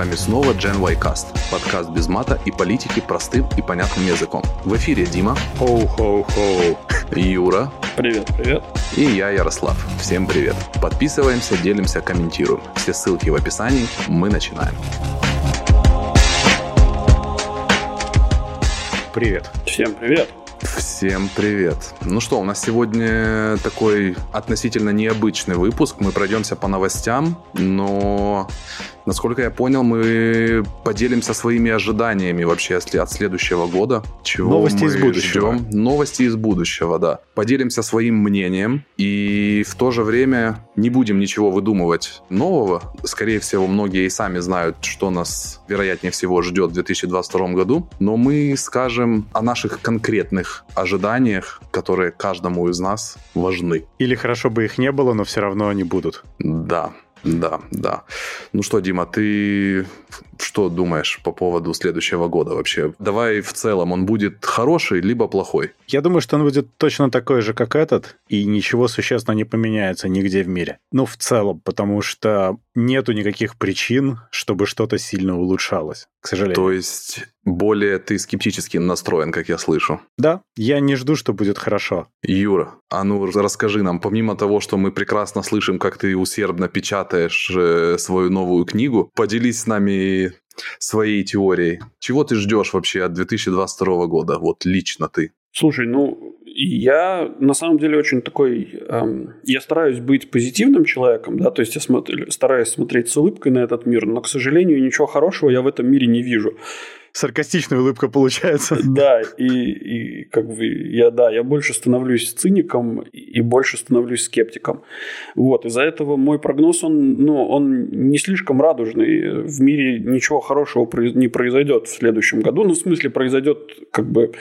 вами снова Gen Y Cast, подкаст без мата и политики простым и понятным языком. В эфире Дима, Хоу-хоу-хоу. Юра Привет, привет. и я, Ярослав. Всем привет. Подписываемся, делимся, комментируем. Все ссылки в описании. Мы начинаем. Привет. Всем привет. Всем привет. Ну что, у нас сегодня такой относительно необычный выпуск. Мы пройдемся по новостям, но, насколько я понял, мы поделимся своими ожиданиями вообще от следующего года. Чего Новости мы из будущего. ждем. Новости из будущего, да. Поделимся своим мнением и в то же время не будем ничего выдумывать нового. Скорее всего, многие и сами знают, что нас, вероятнее всего, ждет в 2022 году. Но мы скажем о наших конкретных ожиданиях, которые каждому из нас важны. Или хорошо бы их не было, но все равно они будут. Да, да, да. Ну что, Дима, ты что думаешь по поводу следующего года вообще? Давай в целом, он будет хороший либо плохой? Я думаю, что он будет точно такой же, как этот, и ничего существенно не поменяется нигде в мире. Ну, в целом, потому что нету никаких причин, чтобы что-то сильно улучшалось, к сожалению. То есть более ты скептически настроен, как я слышу. Да, я не жду, что будет хорошо. Юра, а ну расскажи нам, помимо того, что мы прекрасно слышим, как ты усердно печатаешь э, свою новую книгу, поделись с нами своей теорией. Чего ты ждешь вообще от 2022 года? Вот лично ты. Слушай, ну, я на самом деле очень такой... эм, я стараюсь быть позитивным человеком, да, то есть я смотрю, стараюсь смотреть с улыбкой на этот мир, но, к сожалению, ничего хорошего я в этом мире не вижу. Саркастичная улыбка получается. Да, и, и как бы я, да, я больше становлюсь циником и больше становлюсь скептиком. Вот, из-за этого мой прогноз, он, ну, он не слишком радужный. В мире ничего хорошего не произойдет в следующем году. Ну, в смысле, произойдет как бы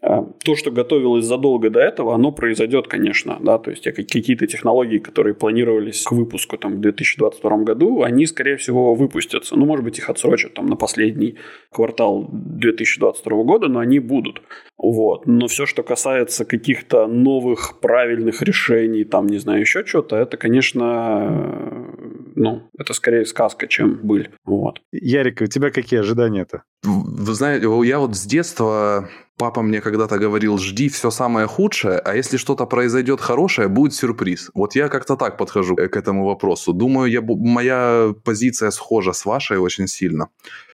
то, что готовилось задолго до этого, оно произойдет, конечно, да, то есть а какие-то технологии, которые планировались к выпуску там в 2022 году, они, скорее всего, выпустятся. Ну, может быть, их отсрочат там на последний квартал 2022 года, но они будут. Вот. Но все, что касается каких-то новых правильных решений, там, не знаю, еще что-то, это, конечно, ну, это скорее сказка, чем быль. Вот. Ярик, у тебя какие ожидания-то? Вы знаете, я вот с детства папа мне когда-то говорил, жди все самое худшее, а если что-то произойдет хорошее, будет сюрприз. Вот я как-то так подхожу к этому вопросу. Думаю, я, моя позиция схожа с вашей очень сильно.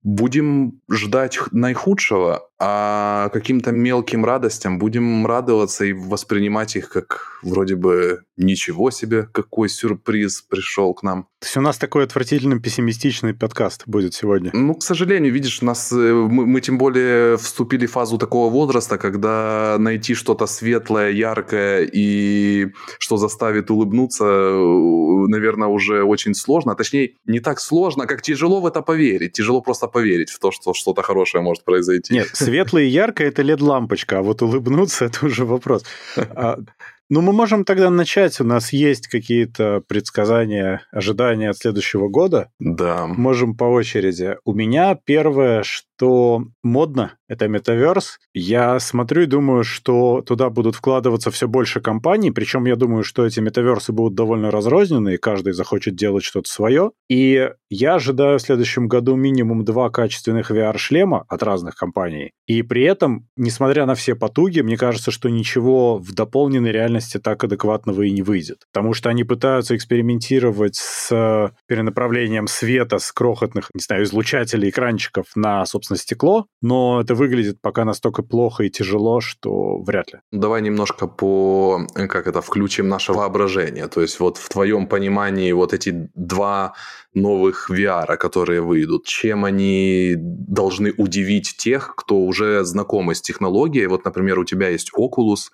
Будем ждать наихудшего, а каким-то мелким радостям будем радоваться и воспринимать их как вроде бы ничего себе, какой сюрприз пришел к нам. То есть у нас такой отвратительно пессимистичный подкаст будет сегодня. Ну, к сожалению, видишь, нас, э, мы, мы тем более вступили в фазу такого возраста, когда найти что-то светлое, яркое и что заставит улыбнуться, э, наверное, уже очень сложно. Точнее, не так сложно, как тяжело в это поверить. Тяжело просто поверить в то, что что-то хорошее может произойти. Нет, светлое и яркое – это LED-лампочка, а вот улыбнуться – это уже вопрос. А, Ну, мы можем тогда начать. У нас есть какие-то предсказания, ожидания от следующего года. Да. Можем по очереди. У меня первое, что модно, это метаверс. Я смотрю и думаю, что туда будут вкладываться все больше компаний, причем я думаю, что эти метаверсы будут довольно разрознены, и каждый захочет делать что-то свое. И я ожидаю в следующем году минимум два качественных VR-шлема от разных компаний. И при этом, несмотря на все потуги, мне кажется, что ничего в дополненной реальности так адекватного и не выйдет. Потому что они пытаются экспериментировать с перенаправлением света с крохотных, не знаю, излучателей, экранчиков на, собственно, стекло, но это выглядит пока настолько плохо и тяжело, что вряд ли. Давай немножко по, э, как это, включим наше воображение. То есть вот в твоем понимании вот эти два новых VR, которые выйдут, чем они должны удивить тех, кто уже знакомы с технологией? Вот, например, у тебя есть Oculus,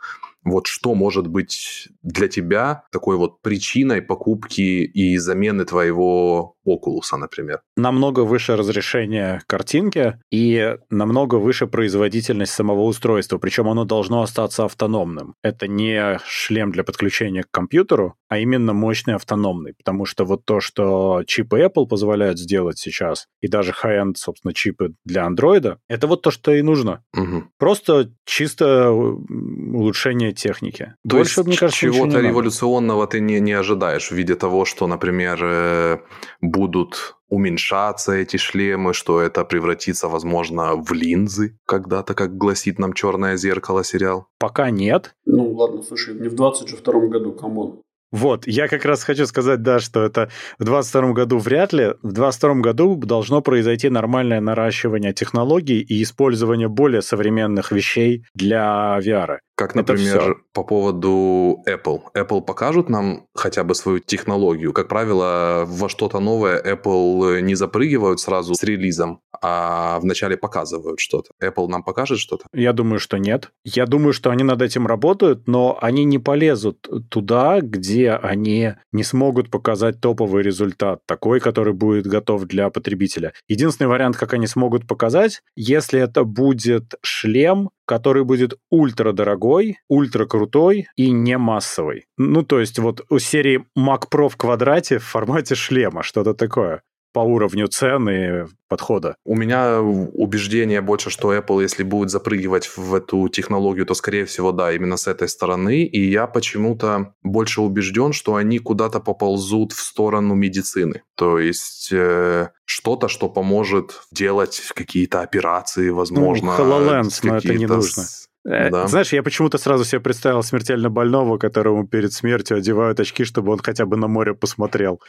вот что может быть для тебя такой вот причиной покупки и замены твоего Oculus, например? намного выше разрешение картинки и намного выше производительность самого устройства, причем оно должно остаться автономным. Это не шлем для подключения к компьютеру, а именно мощный автономный, потому что вот то, что чипы Apple позволяют сделать сейчас, и даже high-end, собственно, чипы для Android, это вот то, что и нужно. Мгм. Просто чисто м, улучшение техники. То Больше, есть, мне кажется, чего-то революционного ты не, не ожидаешь в виде того, что, например, э, будут уменьшаться эти шлемы, что это превратится, возможно, в линзы когда-то, как гласит нам «Черное зеркало» сериал? Пока нет. Ну, ладно, слушай, не в 22 году, come on. Вот, я как раз хочу сказать, да, что это в 2022 году вряд ли. В 2022 году должно произойти нормальное наращивание технологий и использование более современных вещей для VR. Как, например, по поводу Apple. Apple покажут нам хотя бы свою технологию. Как правило, во что-то новое Apple не запрыгивают сразу с релизом, а вначале показывают что-то. Apple нам покажет что-то? Я думаю, что нет. Я думаю, что они над этим работают, но они не полезут туда, где они не смогут показать топовый результат, такой, который будет готов для потребителя. Единственный вариант, как они смогут показать, если это будет шлем, который будет ультра дорогой, ультра крутой и не массовый. Ну, то есть вот у серии Mac Pro в квадрате в формате шлема, что-то такое по уровню цены подхода. У меня убеждение больше, что Apple, если будет запрыгивать в эту технологию, то, скорее всего, да, именно с этой стороны. И я почему-то больше убежден, что они куда-то поползут в сторону медицины. То есть э, что-то, что поможет делать какие-то операции, возможно. Ну, HoloLens, но это не нужно. Э, да. Знаешь, я почему-то сразу себе представил смертельно больного, которому перед смертью одевают очки, чтобы он хотя бы на море посмотрел.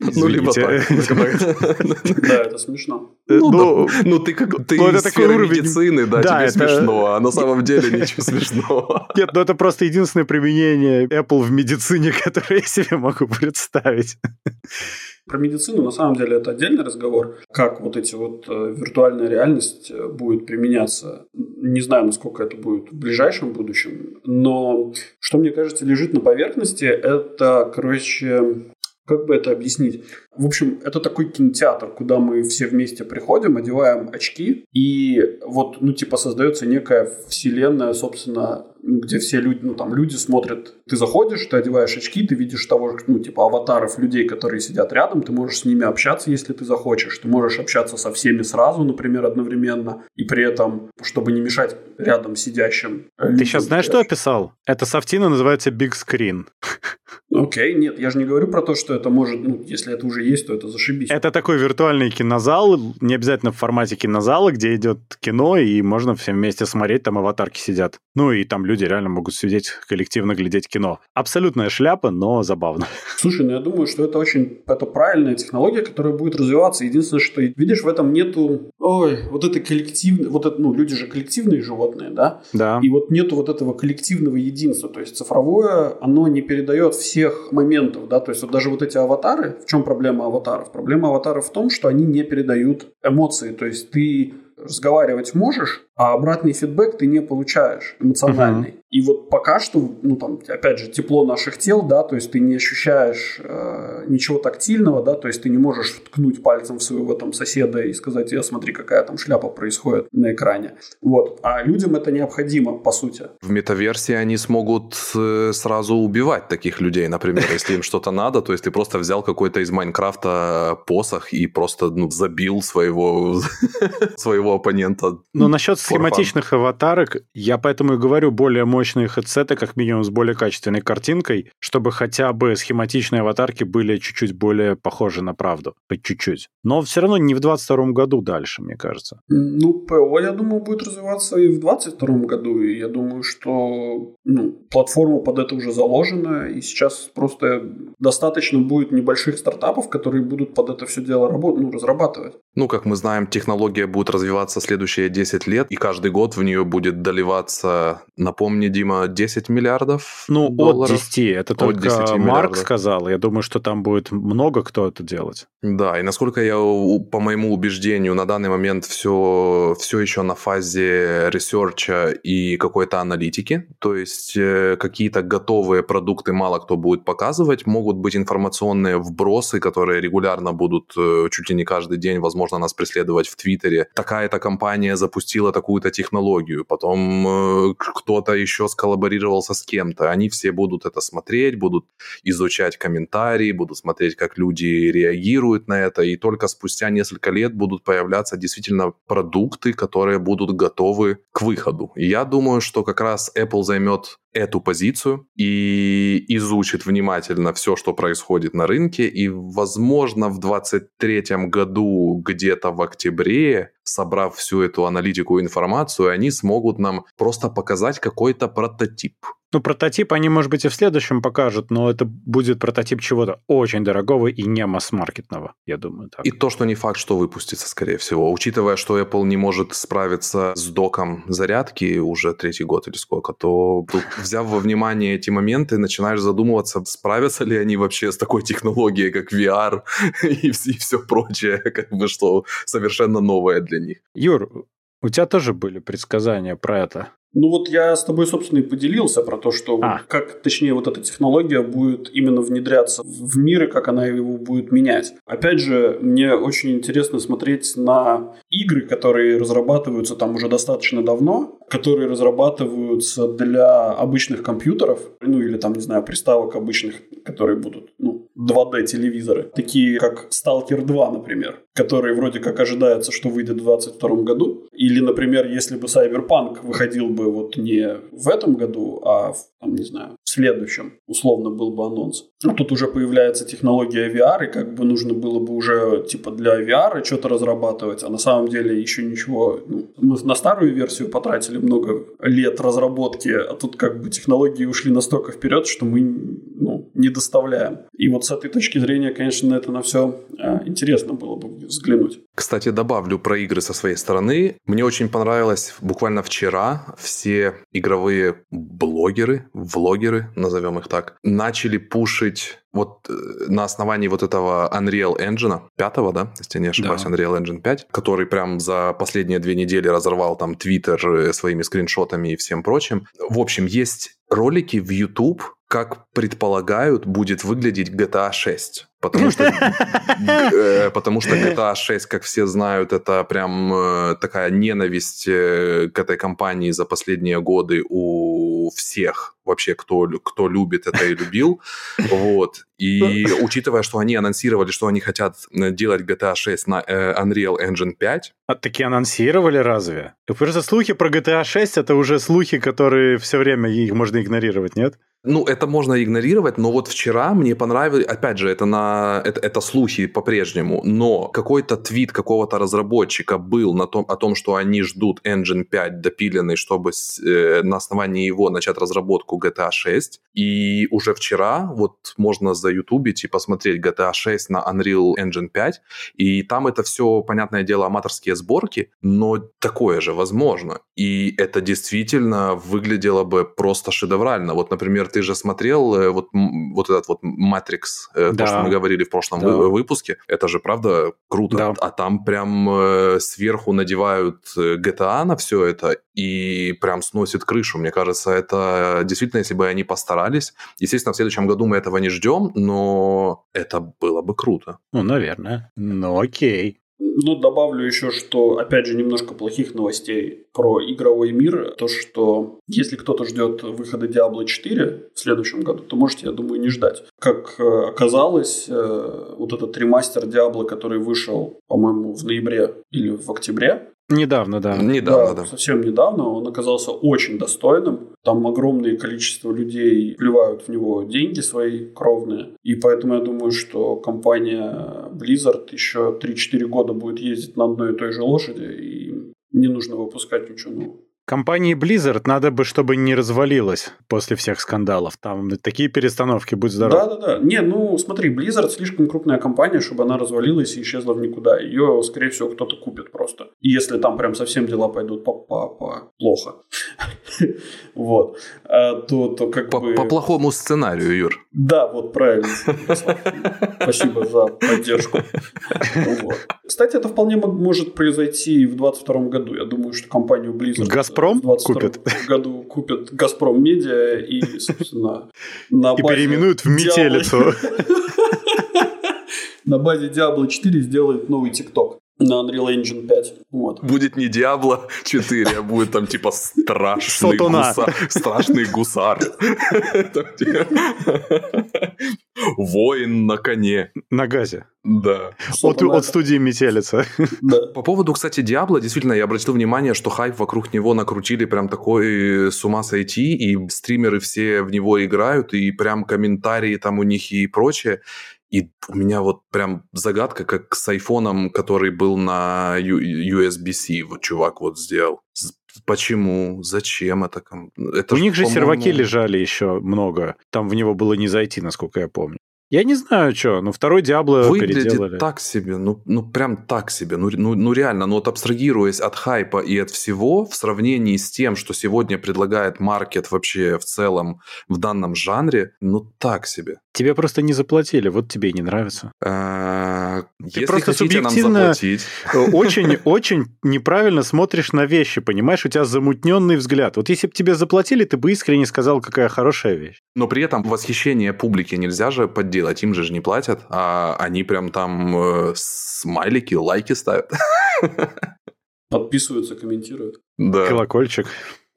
Ну, либо так. Да, это смешно. Э, ну, ну, ну ты как ты ну, из сферы медицины, да, тебе смешно, а на самом деле ничего смешного. Нет, ну это просто единственное применение Apple в медицине, которое я себе могу представить. Про медицину на самом деле это отдельный разговор. Как вот эти вот э, виртуальная реальность э, будет применяться. Не знаю, насколько это будет в ближайшем будущем, но что мне кажется лежит на поверхности, это, короче, как бы это объяснить? В общем, это такой кинотеатр, куда мы все вместе приходим, одеваем очки, и вот, ну, типа, создается некая вселенная, собственно, где все люди, ну, там, люди смотрят. Ты заходишь, ты одеваешь очки, ты видишь того, ну, типа, аватаров людей, которые сидят рядом, ты можешь с ними общаться, если ты захочешь. Ты можешь общаться со всеми сразу, например, одновременно, и при этом, чтобы не мешать рядом сидящим. Ты сейчас знаешь, что описал? Это софтина называется Big Screen. Окей, нет, я же не говорю про то, что это может, ну, если это уже есть, то это зашибись. Это такой виртуальный кинозал, не обязательно в формате кинозала, где идет кино, и можно все вместе смотреть, там аватарки сидят. Ну, и там люди реально могут сидеть, коллективно глядеть кино. Абсолютная шляпа, но забавно. Слушай, ну я думаю, что это очень, это правильная технология, которая будет развиваться. Единственное, что, видишь, в этом нету, ой, вот это коллективное, вот это, ну, люди же коллективные животные, да? Да. И вот нету вот этого коллективного единства. То есть цифровое, оно не передает всех моментов, да, то есть вот даже вот эти аватары, в чем проблема аватаров? Проблема аватаров в том, что они не передают эмоции, то есть ты разговаривать можешь, а обратный фидбэк ты не получаешь эмоциональный. Uh-huh. И вот пока что, ну там, опять же, тепло наших тел, да, то есть ты не ощущаешь э, ничего тактильного, да, то есть ты не можешь ткнуть пальцем в своего там соседа и сказать, я смотри, какая там шляпа происходит на экране. Вот. А людям это необходимо, по сути. В метаверсии они смогут э, сразу убивать таких людей, например, если им что-то надо, то есть ты просто взял какой-то из Майнкрафта посох и просто ну, забил своего, своего оппонента. Но насчет схематичных аватарок, я поэтому и говорю, более мощные хедсеты, как минимум с более качественной картинкой, чтобы хотя бы схематичные аватарки были чуть-чуть более похожи на правду. По чуть-чуть. Но все равно не в 22 году дальше, мне кажется. Ну, ПО, я думаю, будет развиваться и в 22 году. И я думаю, что ну, платформа под это уже заложена. И сейчас просто достаточно будет небольших стартапов, которые будут под это все дело работать, ну, разрабатывать. Ну, как мы знаем, технология будет развиваться следующие 10 лет, и каждый год в нее будет доливаться, напомни, Дима, 10 миллиардов Ну, долларов. от 10. Это от только 10 Марк миллиардов. сказал. Я думаю, что там будет много кто это делать. Да, и насколько я, по моему убеждению, на данный момент все, все еще на фазе ресерча и какой-то аналитики. То есть э, какие-то готовые продукты мало кто будет показывать. Могут быть информационные вбросы, которые регулярно будут э, чуть ли не каждый день, возможно, нас преследовать в Твиттере. Такая-то компания запустила такую-то технологию. Потом э, кто-то еще сколлаборировался с кем-то. Они все будут это смотреть, будут изучать комментарии, будут смотреть, как люди реагируют на это. И только спустя несколько лет будут появляться действительно продукты, которые будут готовы к выходу. И я думаю, что как раз Apple займет эту позицию и изучит внимательно все, что происходит на рынке, и, возможно, в 2023 году, где-то в октябре, собрав всю эту аналитику и информацию, они смогут нам просто показать какой-то прототип. Ну, прототип они, может быть, и в следующем покажут, но это будет прототип чего-то очень дорогого и не масс-маркетного, я думаю. Так. И то, что не факт, что выпустится, скорее всего. Учитывая, что Apple не может справиться с доком зарядки уже третий год или сколько, то тут, взяв во внимание эти моменты, начинаешь задумываться, справятся ли они вообще с такой технологией, как VR и, и все прочее, как бы что совершенно новое для них. Юр, у тебя тоже были предсказания про это? Ну вот я с тобой, собственно, и поделился про то, что а. как, точнее, вот эта технология будет именно внедряться в мир и как она его будет менять. Опять же, мне очень интересно смотреть на игры, которые разрабатываются там уже достаточно давно, которые разрабатываются для обычных компьютеров, ну или там, не знаю, приставок обычных, которые будут, ну, 2D телевизоры, такие как Stalker 2, например, который вроде как ожидается, что выйдет в 2022 году. Или, например, если бы Cyberpunk выходил бы вот не в этом году, а в, там, не знаю, в следующем, условно был бы анонс. А тут уже появляется технология VR, и как бы нужно было бы уже типа для VR что-то разрабатывать, а на самом деле еще ничего. Ну, мы на старую версию потратили много лет разработки, а тут как бы технологии ушли настолько вперед, что мы ну, не доставляем. И вот с этой точки зрения, конечно, на это на все а, интересно было бы взглянуть. Кстати, добавлю про игры со своей стороны. Мне очень понравилось буквально вчера все игровые блогеры, влогеры, назовем их так, начали пушить вот э, на основании вот этого Unreal Engine, пятого, да, если я не ошибаюсь, да. Unreal Engine 5, который прям за последние две недели разорвал там Твиттер э, своими скриншотами и всем прочим. В общем, есть ролики в YouTube, как предполагают, будет выглядеть GTA 6. Потому что, э, потому что GTA 6, как все знают, это прям э, такая ненависть э, к этой компании за последние годы у всех вообще, кто, кто любит это и любил. Вот. И учитывая, что они анонсировали, что они хотят делать GTA 6 на Unreal Engine 5. А такие анонсировали разве? Просто слухи про GTA 6 это уже слухи, которые все время их можно игнорировать, нет? Ну, это можно игнорировать, но вот вчера мне понравилось, опять же, это на это, это слухи по-прежнему, но какой-то твит какого-то разработчика был на том, о том, что они ждут Engine 5 допиленный, чтобы э, на основании его начать разработку GTA 6. И уже вчера вот можно заютубить и посмотреть GTA 6 на Unreal Engine 5, и там это все, понятное дело, аматорские сборки, но такое же возможно. И это действительно выглядело бы просто шедеврально. Вот, например, ты же смотрел э, вот, вот этот вот Matrix, да. Э, то, что мы говорили в прошлом да. выпуске. Это же, правда, круто. Да. А там прям э, сверху надевают GTA на все это и прям сносит крышу. Мне кажется, это действительно, если бы они постарались. Естественно, в следующем году мы этого не ждем, но это было бы круто. Ну, наверное. Ну, окей. Ну, добавлю еще, что, опять же, немножко плохих новостей про игровой мир. То, что если кто-то ждет выхода Diablo 4 в следующем году, то можете, я думаю, не ждать. Как э, оказалось, э, вот этот ремастер Diablo, который вышел, по-моему, в ноябре или в октябре, Недавно, да. Недавно, да, да. Совсем недавно он оказался очень достойным. Там огромное количество людей вливают в него деньги свои кровные. И поэтому я думаю, что компания Blizzard еще 3-4 года будет ездить на одной и той же лошади. И не нужно выпускать ничего нового. Компании Blizzard надо бы, чтобы не развалилась после всех скандалов. Там такие перестановки, будь здоров. Да-да-да. Не, ну смотри, Blizzard слишком крупная компания, чтобы она развалилась и исчезла в никуда. Ее, скорее всего, кто-то купит просто. И если там прям совсем дела пойдут по, по, по плохо, вот, а, то, то как по, бы... По плохому сценарию, Юр. Да, вот правильно. Спасибо за поддержку. Кстати, это вполне может произойти в 2022 году. Я думаю, что компанию Blizzard Газпром купит. году купят Газпром Медиа и, собственно, на базе... И переименуют в метелицу. На базе Diablo 4 сделают новый ТикТок. На Unreal Engine 5. Вот. Будет не Diablo 4, а будет там типа страшный гусар. Страшный гусар. Воин на коне. На газе. Да. От, от студии Метелица. Да. По поводу, кстати, Диабло, действительно, я обратил внимание, что хайп вокруг него накрутили прям такой с ума сойти, и стримеры все в него играют, и прям комментарии там у них и прочее. И у меня вот прям загадка, как с айфоном, который был на USB-C, вот чувак вот сделал. Почему? Зачем это? это у ж, них же серваки лежали еще много. Там в него было не зайти, насколько я помню. Я не знаю, что, но второй Диабло Выглядит переделали. так себе, ну, ну прям так себе, ну, ну, ну реально, ну вот абстрагируясь от хайпа и от всего, в сравнении с тем, что сегодня предлагает маркет вообще в целом в данном жанре, ну так себе. Тебе просто не заплатили, вот тебе и не нравится. А, Ты Если просто хотите нам субъективно очень-очень неправильно смотришь на вещи, понимаешь? У тебя замутненный взгляд. Вот если бы тебе заплатили, ты бы искренне сказал, какая хорошая вещь. Но при этом восхищение публики нельзя же подделать, им же не платят, а они прям там э, смайлики, лайки ставят. Подписываются, комментируют. Да. Колокольчик.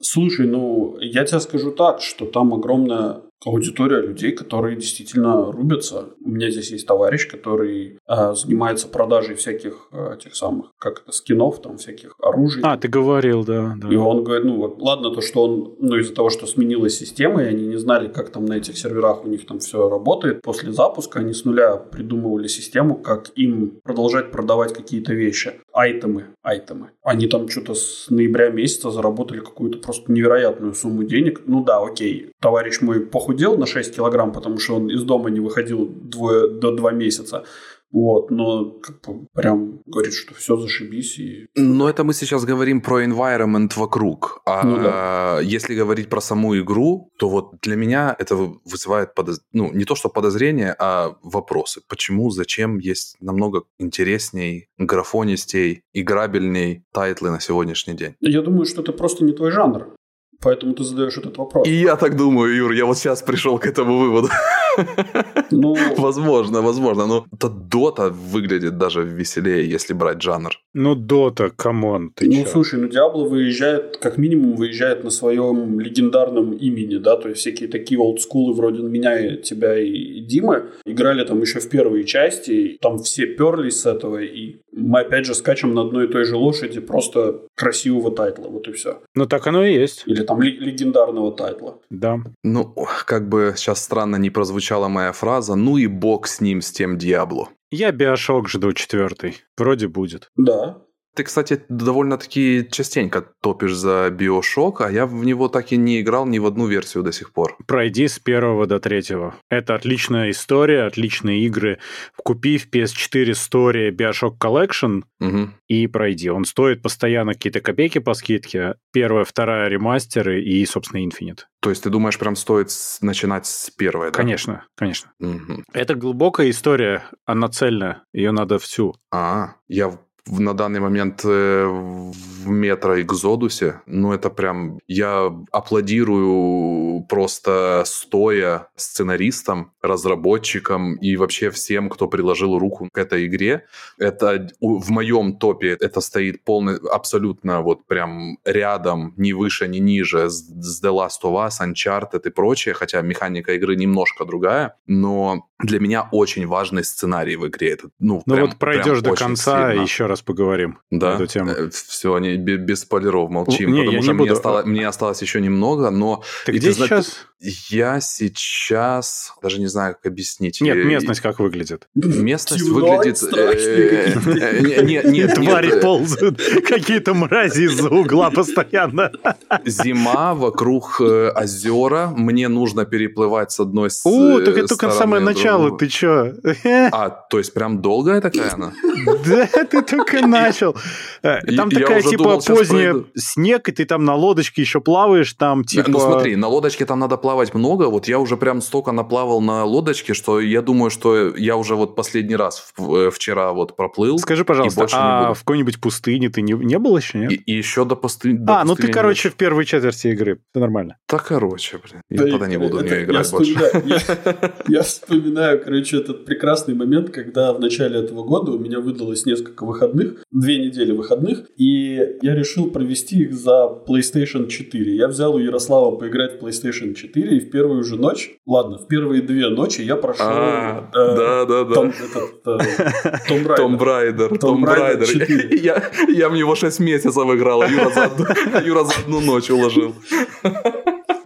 Слушай, ну, я тебе скажу так, что там огромная аудитория людей, которые действительно рубятся. У меня здесь есть товарищ, который э, занимается продажей всяких э, тех самых, как это, скинов, там, всяких оружий. А, ты говорил, да. да. И он говорит, ну, вот, ладно то, что он, ну, из-за того, что сменилась система, и они не знали, как там на этих серверах у них там все работает, после запуска они с нуля придумывали систему, как им продолжать продавать какие-то вещи. Айтемы, айтемы. Они там что-то с ноября месяца заработали какую-то просто невероятную сумму денег. Ну да, окей, товарищ мой похудел, на 6 килограмм, потому что он из дома не выходил двое, до 2 месяца. Вот, но как бы прям говорит, что все зашибись. И... Но это мы сейчас говорим про environment вокруг. А Ну да. если говорить про саму игру, то вот для меня это вызывает подоз... ну, не то что подозрения, а вопросы. Почему, зачем есть намного интересней, графонистей, играбельней тайтлы на сегодняшний день? Я думаю, что это просто не твой жанр. Поэтому ты задаешь этот вопрос. И я так думаю, Юр, я вот сейчас пришел к этому выводу. Ну, Возможно, возможно. Но это Дота выглядит даже веселее, если брать жанр. Ну, Дота, come on, ты ну чё? слушай, ну Диабло выезжает, как минимум, выезжает на своем легендарном имени, да, то есть всякие такие олдскулы вроде меня, тебя и Димы играли там еще в первые части, там все перлись с этого, и мы опять же скачем на одной и той же лошади просто красивого тайтла, вот и все. Ну, так оно и есть, Или там ле- легендарного тайтла. да. Ну, как бы сейчас странно не прозвучала моя фраза, ну и бог с ним, с тем Диабло. Я Биошок жду четвертый. Вроде будет. Да, Ты, кстати, довольно-таки частенько топишь за Биошок, а я в него так и не играл ни в одну версию до сих пор. Пройди с первого до третьего. Это отличная история, отличные игры. Купи в PS4 Story Bioshock Collection Мгм. и пройди. Он стоит постоянно какие-то копейки по скидке. Первая, вторая ремастеры и, собственно, Infinite. То есть ты думаешь, прям стоит начинать с первой, да? Конечно, конечно. Мгм. Это глубокая история, она цельная. Ее надо всю. А, я на данный момент э, в метро Экзодусе, ну это прям, я аплодирую просто стоя сценаристам, разработчикам и вообще всем, кто приложил руку к этой игре. Это в моем топе это стоит полный, абсолютно вот прям рядом, ни выше, ни ниже с, с The Last of Us, Uncharted и прочее, хотя механика игры немножко другая, но для меня очень важный сценарий в игре. Это, ну, Ну прям- вот пройдешь прям до конца, сильно. еще раз поговорим Да, на эту тему. все, не, бе- без спойлеров молчим, Не, я потому не что мне, буду. осталось, мне осталось еще немного, но Ты и где зна- сейчас? Я сейчас даже не знаю, как объяснить. Нет, Э, местность как выглядит? Местность выглядит... э, э, не- не- нет, Твари нет, э, ползают, какие-то мрази из-за угла постоянно. Зима, вокруг озера, мне нужно переплывать с одной с О, так это только стороны самое начало, ты чё? А, то есть прям долгая такая она? Да, ты только начал. Там такая, типа, поздняя снег, и ты там на лодочке еще плаваешь, там, типа... Ну смотри, на лодочке там надо плавать наплавать много. Вот я уже прям столько наплавал на лодочке, что я думаю, что я уже вот последний раз э, вчера вот проплыл. Скажи, пожалуйста, а в какой-нибудь пустыне ты не, не был еще, нет? И, и еще до, пусты... до а, пустыни. Ну ты, короче, в первой четверти игры. Все нормально. Да, короче, блин. Я да, тогда не буду в нее играть больше. Я вспоминаю, короче, этот прекрасный момент, когда в начале этого года у меня выдалось несколько выходных, две недели выходных, и я решил провести их за PlayStation 4. Я взял у Ярослава поиграть в PlayStation 4, и в первую же ночь, ладно, в первые две ночи я прошел... А, э, да, да, да. Том, э, Том Брайдер. Том Брайдер. Я в него 6 месяцев играл, а Юра за одну ночь уложил.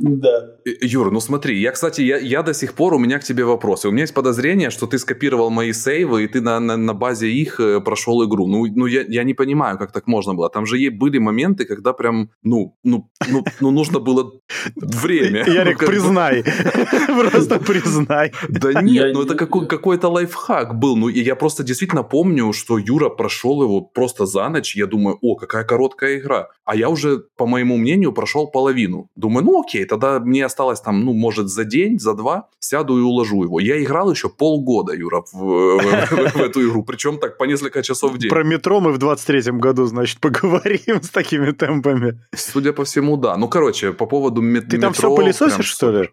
Да. Юр, ну смотри, я, кстати, я, я до сих пор, у меня к тебе вопросы. У меня есть подозрение, что ты скопировал мои сейвы, и ты на, на, на базе их э, прошел игру. Ну, ну я, я не понимаю, как так можно было. Там же были моменты, когда прям, ну, ну, ну, ну нужно было время. Ярик, ну, признай. Просто признай. Да нет, ну это какой-то лайфхак был. Ну, я просто действительно помню, что Юра прошел его просто за ночь. Я думаю, о, какая короткая игра. А я уже, по моему мнению, прошел половину. Думаю, ну окей, тогда мне осталось там, ну, может, за день, за два, сяду и уложу его. Я играл еще полгода, Юра, в, в, в, эту игру, причем так по несколько часов в день. Про метро мы в 23-м году, значит, поговорим с такими темпами. Судя по всему, да. Ну, короче, по поводу мет- Ты метро... Ты там все пылесосишь, что ли?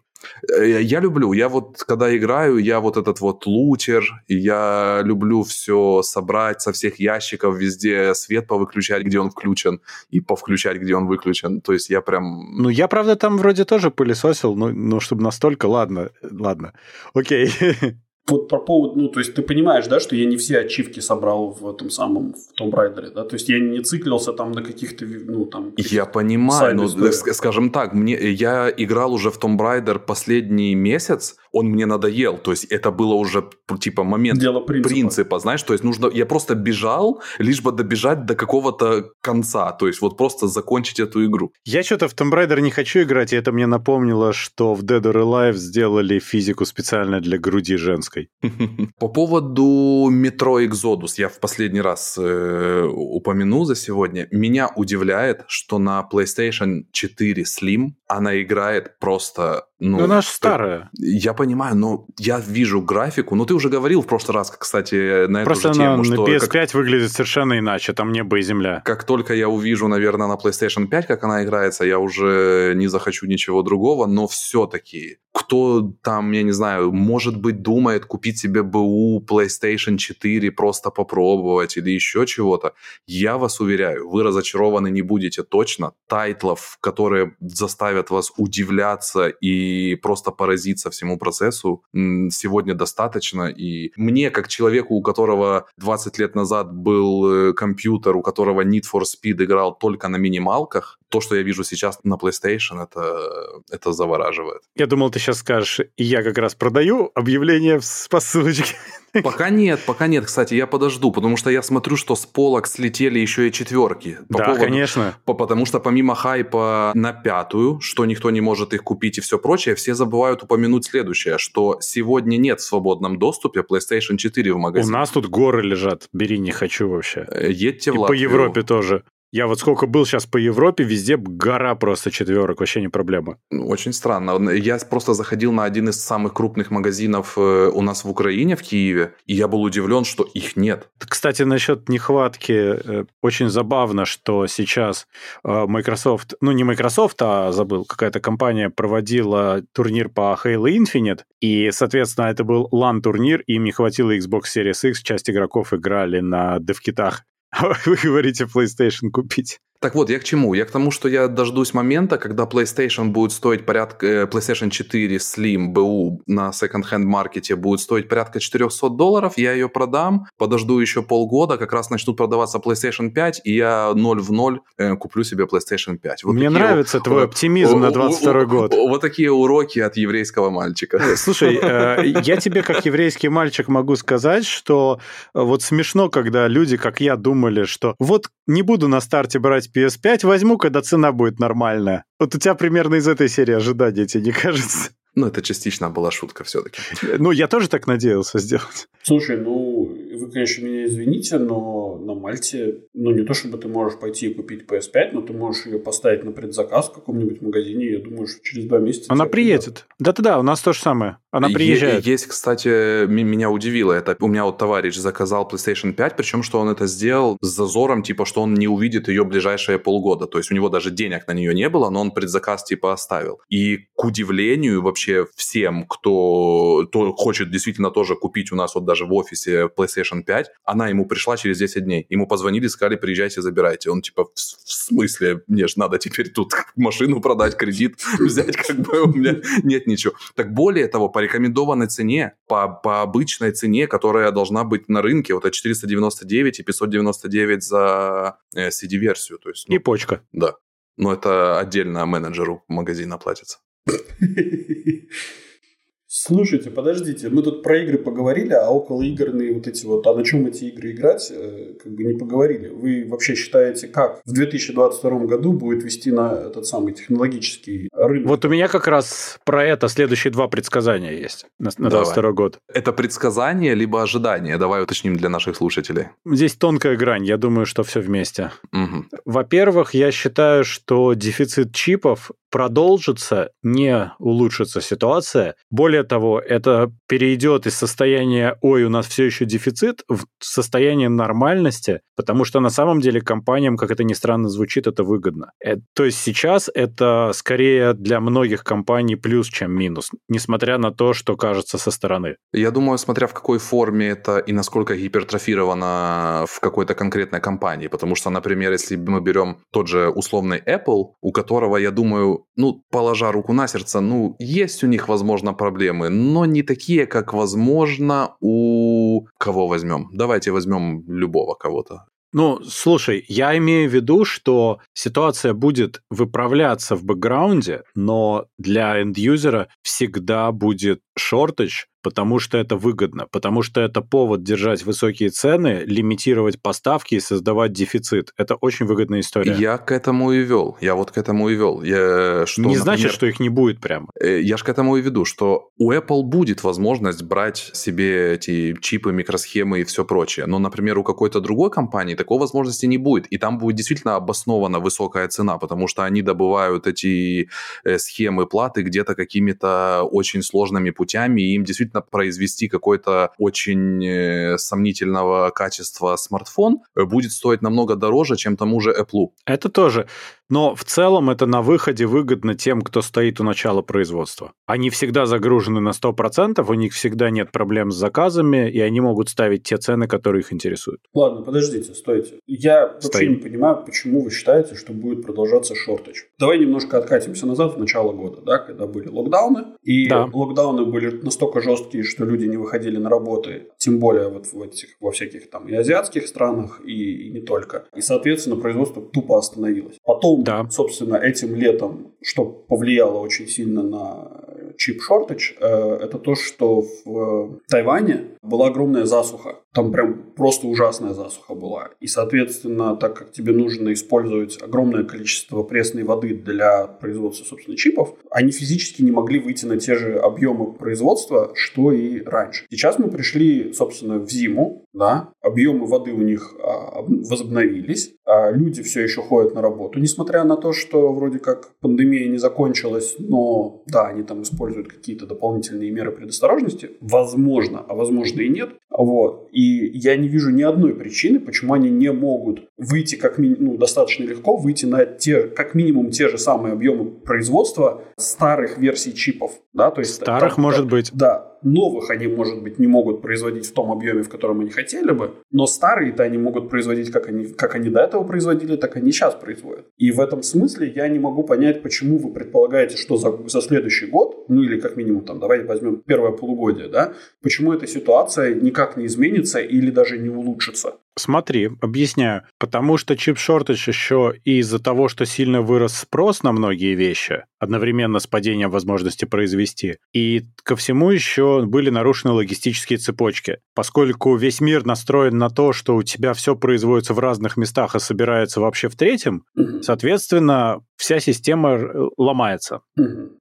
Э, я люблю, я вот когда играю, я вот этот вот лутер, я люблю все собрать со всех ящиков, везде свет повыключать, где он включен, и повключать, где он выключен. То есть я прям... Ну, я, правда, там вроде тоже пылесосил, но, но чтобы настолько, ладно, ладно, окей. Вот про повод, ну, то есть ты понимаешь, да, что я не все ачивки собрал в этом самом, в том Райдере, да, то есть я не циклился там на каких-то, ну, там... Я понимаю, но, скажем так, мне, я играл уже в Том Райдер последний месяц, он мне надоел, то есть это было уже, типа, момент Дело принципа. принципа, знаешь, то есть нужно, я просто бежал, лишь бы добежать до какого-то конца, то есть вот просто закончить эту игру. Я что-то в Том Райдер не хочу играть, и это мне напомнило, что в Dead or Alive сделали физику специально для груди женской. По поводу метро Exodus, я в последний раз э, упомяну за сегодня. Меня удивляет, что на PlayStation 4 Slim она играет просто ну, ну, она же старая. Я понимаю, но я вижу графику. Ну, ты уже говорил в прошлый раз, кстати, на Просто эту же тему, на, что... на PS5 как... выглядит совершенно иначе, там небо и земля. Как только я увижу, наверное, на PlayStation 5, как она играется, я уже не захочу ничего другого, но все-таки кто там, я не знаю, может быть, думает купить себе БУ PlayStation 4, просто попробовать или еще чего-то, я вас уверяю, вы разочарованы не будете точно. Тайтлов, которые заставят вас удивляться и и просто поразиться всему процессу сегодня достаточно. И мне, как человеку, у которого 20 лет назад был э, компьютер, у которого Need for Speed играл только на минималках, то, что я вижу сейчас на PlayStation, это, это завораживает. Я думал, ты сейчас скажешь, я как раз продаю объявление по ссылочке. Пока нет, пока нет. Кстати, я подожду, потому что я смотрю, что с полок слетели еще и четверки. По да, поводу, конечно. По, потому что помимо хайпа на пятую, что никто не может их купить и все прочее, все забывают упомянуть следующее, что сегодня нет в свободном доступе PlayStation 4 в магазине. У нас тут горы лежат, бери, не хочу вообще. Э, едьте и в Латвию. по Европе тоже. Я вот сколько был сейчас по Европе, везде гора просто четверок, вообще не проблема. Ну, очень странно. Я просто заходил на один из самых крупных магазинов э, у нас в Украине, в Киеве, и я был удивлен, что их нет. Кстати, насчет нехватки, э, очень забавно, что сейчас э, Microsoft, ну не Microsoft, а забыл, какая-то компания проводила турнир по Halo Infinite, и, соответственно, это был LAN-турнир, им не хватило Xbox Series X, часть игроков играли на девкитах вы говорите PlayStation купить. Так вот, я к чему? Я к тому, что я дождусь момента, когда PlayStation будет стоить порядка... Э, PlayStation 4 Slim BU на секонд-хенд маркете будет стоить порядка 400 долларов, я ее продам, подожду еще полгода, как раз начнут продаваться PlayStation 5, и я 0 в 0 э, куплю себе PlayStation 5. Вот Мне нравится у... твой оптимизм на 22 год. Вот такие уроки от еврейского мальчика. Э, слушай, я тебе как еврейский мальчик могу сказать, что вот смешно, когда люди, как я, думали, что вот не буду на старте брать PS5 возьму, когда цена будет нормальная. Вот у тебя примерно из этой серии ожидания, тебе не кажется? Ну, это частично была шутка все-таки. Ну, я тоже так надеялся сделать. Слушай, ну, вы, конечно, меня извините, но на Мальте, ну, не то чтобы ты можешь пойти и купить PS5, но ты можешь ее поставить на предзаказ в каком-нибудь магазине, я думаю, что через два месяца... Она приедет. Да-да-да, у нас то же самое. Она приезжает. Есть, кстати, меня удивило это. У меня вот товарищ заказал PlayStation 5, причем, что он это сделал с зазором, типа, что он не увидит ее ближайшие полгода. То есть у него даже денег на нее не было, но он предзаказ, типа, оставил. И, к удивлению, вообще всем, кто, кто хочет действительно тоже купить у нас вот даже в офисе PlayStation 5, она ему пришла через 10 дней. Ему позвонили, сказали, приезжайте, забирайте. Он, типа, в, в смысле? Мне же надо теперь тут машину продать, кредит взять, как бы у меня нет ничего. Так более того, по рекомендованной цене, по, по обычной цене, которая должна быть на рынке, вот это 499 и 599 за э, CD-версию. То есть, ну, и почка. Да. Но это отдельно менеджеру магазина платится. Слушайте, подождите, мы тут про игры поговорили, а около игрные вот эти вот, а на чем эти игры играть, э, как бы не поговорили. Вы вообще считаете, как в 2022 году будет вести на этот самый технологический рынок? Вот у меня как раз про это следующие два предсказания есть на, на 22 год. Это предсказание либо ожидание? Давай уточним для наших слушателей. Здесь тонкая грань, я думаю, что все вместе. Угу. Во-первых, я считаю, что дефицит чипов продолжится, не улучшится ситуация. Более того, это перейдет из состояния «ой, у нас все еще дефицит» в состояние нормальности, потому что на самом деле компаниям, как это ни странно звучит, это выгодно. Это, то есть сейчас это скорее для многих компаний плюс, чем минус, несмотря на то, что кажется со стороны. Я думаю, смотря в какой форме это и насколько гипертрофировано в какой-то конкретной компании, потому что, например, если мы берем тот же условный Apple, у которого, я думаю, ну, положа руку на сердце, ну, есть у них, возможно, проблемы, но не такие, как, возможно, у... Кого возьмем? Давайте возьмем любого кого-то. Ну, слушай, я имею в виду, что ситуация будет выправляться в бэкграунде, но для энд-юзера всегда будет шортаж, потому что это выгодно, потому что это повод держать высокие цены, лимитировать поставки и создавать дефицит. Это очень выгодная история. Я к этому и вел. Я вот к этому и вел. Я, что, не например, значит, что их не будет прямо. Э, я же к этому и веду, что у Apple будет возможность брать себе эти чипы, микросхемы и все прочее. Но, например, у какой-то другой компании такой возможности не будет. И там будет действительно обоснована высокая цена, потому что они добывают эти э, схемы платы где-то какими-то очень сложными путями, и им действительно действительно произвести какой-то очень э, сомнительного качества смартфон э, будет стоить намного дороже, чем тому же Apple. Это тоже. Но в целом это на выходе выгодно тем, кто стоит у начала производства. Они всегда загружены на 100%, у них всегда нет проблем с заказами, и они могут ставить те цены, которые их интересуют. Ладно, подождите, стойте. Я вообще Стоим. не понимаю, почему вы считаете, что будет продолжаться шортач. Давай немножко откатимся назад в начало года, да, когда были локдауны, и да. локдауны были настолько жесткие, что люди не выходили на работы, тем более вот в этих, во всяких там и азиатских странах, и, и не только. И, соответственно, производство тупо остановилось. Потом да. собственно, этим летом, что повлияло очень сильно на чип-шортедж, э, это то, что в Тайване была огромная засуха. Там прям просто ужасная засуха была. И, соответственно, так как тебе нужно использовать огромное количество пресной воды для производства, собственно, чипов, они физически не могли выйти на те же объемы производства, что и раньше. Сейчас мы пришли, собственно, в зиму, да, объемы воды у них а, возобновились, а люди все еще ходят на работу, несмотря на то, что вроде как пандемия не закончилась, но да, они там используют какие-то дополнительные меры предосторожности, возможно, а возможно и нет, вот, и я не вижу ни одной причины, почему они не могут выйти как минимум, ну, достаточно легко выйти на те, как минимум те же самые объемы производства старых версий чипов, да, то есть старых там, может быть, да, новых они, может быть, не могут производить в том объеме, в котором они хотели бы, но старые-то они могут производить, как они, как они до этого производили, так они сейчас производят. И в этом смысле я не могу понять, почему вы предполагаете, что за, за следующий год, ну или как минимум там, давайте возьмем первое полугодие, да, почему эта ситуация никак не изменится или даже не улучшится. Смотри, объясняю. Потому что чип-шортедж еще и из-за того, что сильно вырос спрос на многие вещи, одновременно с падением возможности произвести, и ко всему еще были нарушены логистические цепочки. Поскольку весь мир настроен на то, что у тебя все производится в разных местах, и собирается вообще в третьем, соответственно, вся система э, ломается.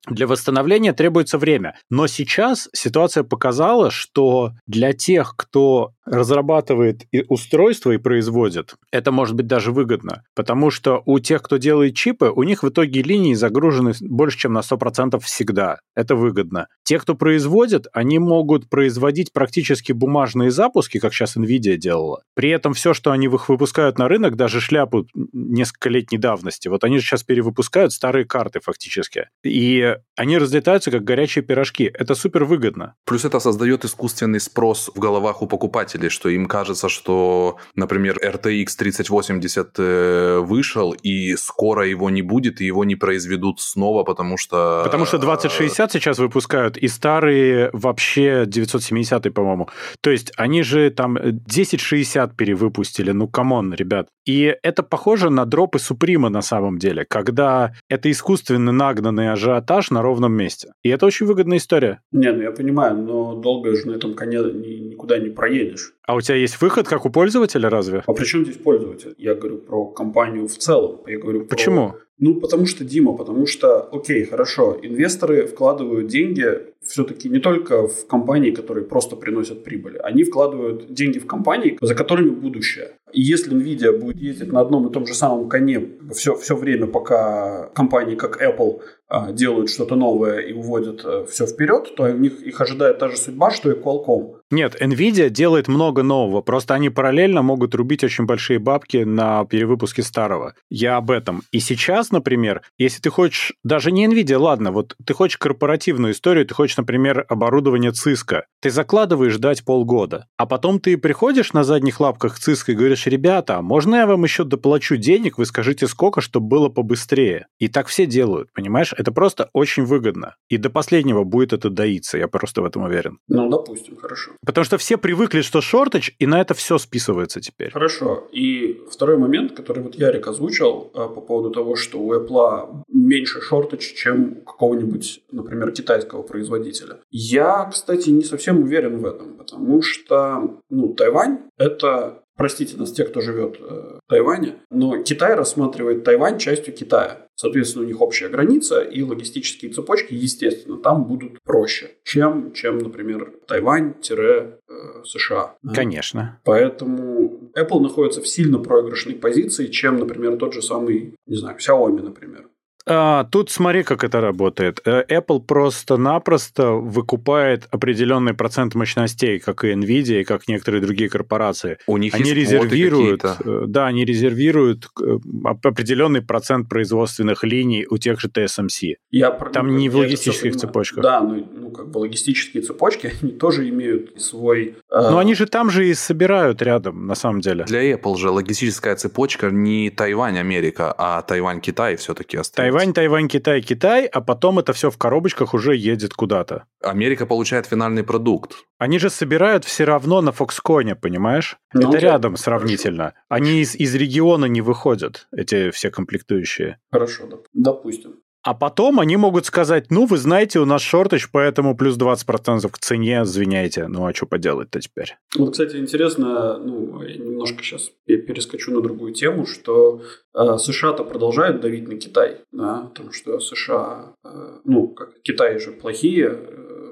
Для восстановления требуется время. Но сейчас ситуация показала, что для тех, кто разрабатывает устройство и производит, это может быть даже выгодно, потому что у тех, кто делает чипы, у них в итоге линии загружены больше, чем на 100% всегда. Это выгодно. Те, кто производит, они могут производить практически бумажные запуски, как сейчас NVIDIA делала. При этом все, что они выпускают на рынок, даже шляпу нескольколетней давности, вот они же сейчас перевыпускают старые карты фактически. И они разлетаются, как горячие пирожки. Это супер выгодно. Плюс это создает искусственный спрос в головах у покупателей, что им кажется, что, например, RTX 3080 э, вышел, и скоро его не будет, и его не произведут снова, потому что... Потому что 2060 сейчас выпускают, и старые вообще 970, по-моему. То есть они же там 1060 перевыпустили, ну come on, ребят. И это похоже на дропы Supreme 'а на самом деле, когда это искусственно нагнанный ажиотаж на ровном месте. И это очень выгодная история. Не, ну я понимаю, но долго же на этом коне никуда не проедешь. А у тебя есть выход, как у пользователя, разве? А при чем здесь пользователь? Я говорю про компанию в целом. Я говорю Почему? Про... Ну, потому что, Дима, потому что, окей, хорошо, инвесторы вкладывают деньги все-таки не только в компании, которые просто приносят прибыль. Они вкладывают деньги в компании, за которыми будущее. Если Nvidia будет ездить на одном и том же самом коне все, все время, пока компании, как Apple, а, делают что-то новое и уводят э, все вперед, то у них их ожидает та же судьба, что и Qualcomm. Нет, Nvidia делает много нового, просто они параллельно могут рубить очень большие бабки на перевыпуске старого. Я об этом. И сейчас, например, если ты хочешь, даже не Nvidia, ладно, вот ты хочешь корпоративную историю, ты хочешь, например, оборудование Cisco, ты закладываешь ждать полгода, а потом ты приходишь на задних лапках к Cisco и говоришь, ребята, можно я вам еще доплачу денег, вы скажите сколько, чтобы было побыстрее. И так все делают, понимаешь? Это просто очень выгодно. И до последнего будет это доиться, я просто в этом уверен. Ну, допустим, хорошо. Потому что все привыкли, что шортач, и на это все списывается теперь. Хорошо. И второй момент, который вот Ярик озвучил а, по поводу того, что у Apple меньше шортач, чем у какого-нибудь, например, китайского производителя. Я, кстати, не совсем уверен в этом, потому что ну, Тайвань – это простите нас, те, кто живет э, в Тайване, но Китай рассматривает Тайвань частью Китая. Соответственно, у них общая граница, и логистические цепочки, естественно, там будут проще, чем, чем например, Тайвань-США. Конечно. Поэтому Apple находится в сильно проигрышной позиции, чем, например, тот же самый, не знаю, Xiaomi, например. А, тут смотри, как это работает. Э, Apple просто-напросто выкупает определенный процент мощностей, как и Nvidia, и как некоторые другие корпорации. У них они есть резервируют, э, да, они резервируют э, определенный процент производственных линий у тех же TSMC. Я, Там ну, не в логистических цепочках. Да, ну, ну как бы логистические цепочки, они тоже имеют свой... Э... Но они же там же и собирают рядом, на самом деле. Для Apple же логистическая цепочка не Тайвань, Америка, а Тайвань, Китай все-таки остается. Тайвань, Тайвань, Китай, Китай, а потом это все в коробочках уже едет куда-то. Америка получает финальный продукт. Они же собирают все равно на Фоксконе, понимаешь? Ну, это да. рядом сравнительно. Они из, из региона не выходят, эти все комплектующие. Хорошо, допустим. А потом они могут сказать, ну, вы знаете, у нас шортач, поэтому плюс 20% к цене, извиняйте. Ну, а что поделать-то теперь? Вот, кстати, интересно, ну, я немножко сейчас перескочу на другую тему, что э, США-то продолжают давить на Китай, да, потому что США, э, ну, как Китай же плохие,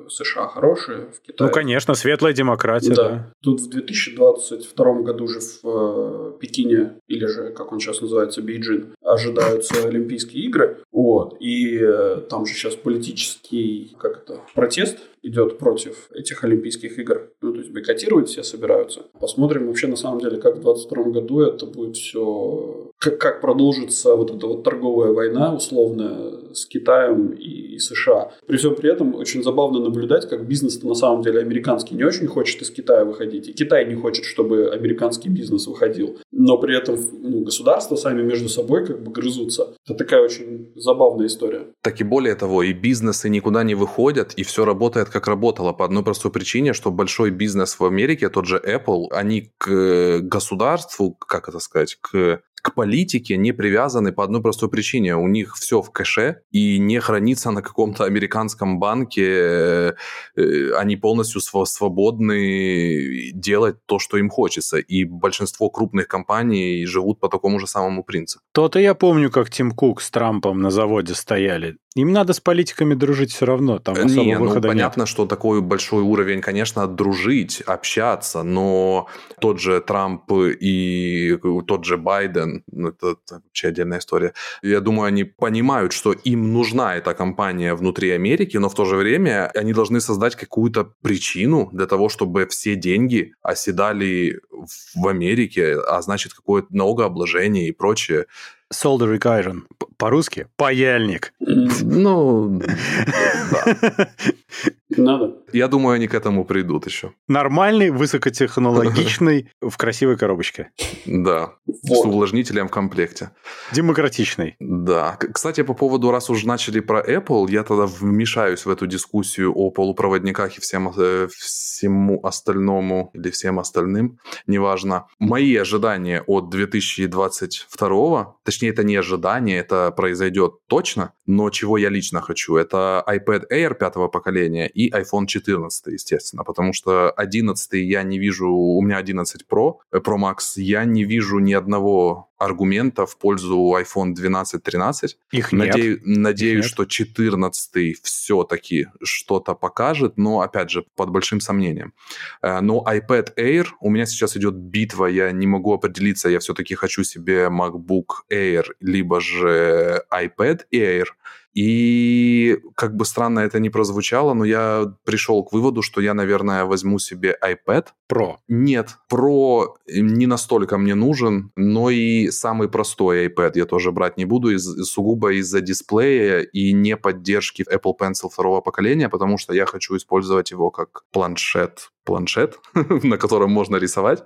США хорошие, в Китае... Ну, конечно, светлая демократия, да. да. Тут в 2022 году же в э, Пекине, или же, как он сейчас называется, Бейджин, ожидаются Олимпийские игры. Вот. И э, там же сейчас политический, как это, протест идет против этих Олимпийских игр. Ну, то есть бойкотировать все собираются. Посмотрим вообще на самом деле, как в 2022 году это будет все... Как, как продолжится вот эта вот торговая война условная с Китаем и, и США. При всем при этом очень забавно наблюдать, как бизнес на самом деле американский не очень хочет из Китая выходить. И Китай не хочет, чтобы американский бизнес выходил. Но при этом ну, государства сами между собой как бы грызутся. Это такая очень забавная история. Так и более того, и бизнесы никуда не выходят, и все работает как работало по одной простой причине, что большой бизнес в Америке, тот же Apple, они к государству, как это сказать, к к политике не привязаны по одной простой причине. У них все в кэше и не хранится на каком-то американском банке. Э, э, они полностью свободны делать то, что им хочется. И большинство крупных компаний живут по такому же самому принципу. То-то я помню, как Тим Кук с Трампом на заводе стояли. Им надо с политиками дружить все равно, там особо Не, ну выхода нет. понятно, что такой большой уровень, конечно, дружить, общаться, но тот же Трамп и тот же Байден, ну, это, это вообще отдельная история. Я думаю, они понимают, что им нужна эта компания внутри Америки, но в то же время они должны создать какую-то причину для того, чтобы все деньги оседали в Америке, а значит, какое-то налогообложение и прочее. Soldering iron. По-русски паяльник. Ну. Надо. Я думаю, они к этому придут еще. Нормальный, высокотехнологичный, в красивой коробочке. Да, с увлажнителем в комплекте. Демократичный. Да. Кстати, по поводу, раз уж начали про Apple, я тогда вмешаюсь в эту дискуссию о полупроводниках и всем, э, всему остальному, или всем остальным, неважно. Мои ожидания от 2022, точнее, это не ожидание, это произойдет точно, но чего я лично хочу, это iPad Air пятого поколения и iPhone 14, естественно, потому что 11 я не вижу, у меня 11 Pro, э, Pro Max, я не вижу ни одного аргумента в пользу iPhone 12-13. Их нет. Надею- надеюсь, нет. что 14 все-таки что-то покажет, но, опять же, под большим сомнением. Э, Но iPad Air, у меня сейчас идет битва, я не могу определиться, я все-таки хочу себе MacBook Air, либо же iPad Air. И как бы странно это ни прозвучало, но я пришел к выводу, что я, наверное, возьму себе iPad, Про. нет, Pro не настолько мне нужен, но и самый простой iPad я тоже брать не буду, из, сугубо из-за дисплея и не поддержки Apple Pencil второго поколения, потому что я хочу использовать его как планшет, планшет, на котором можно рисовать.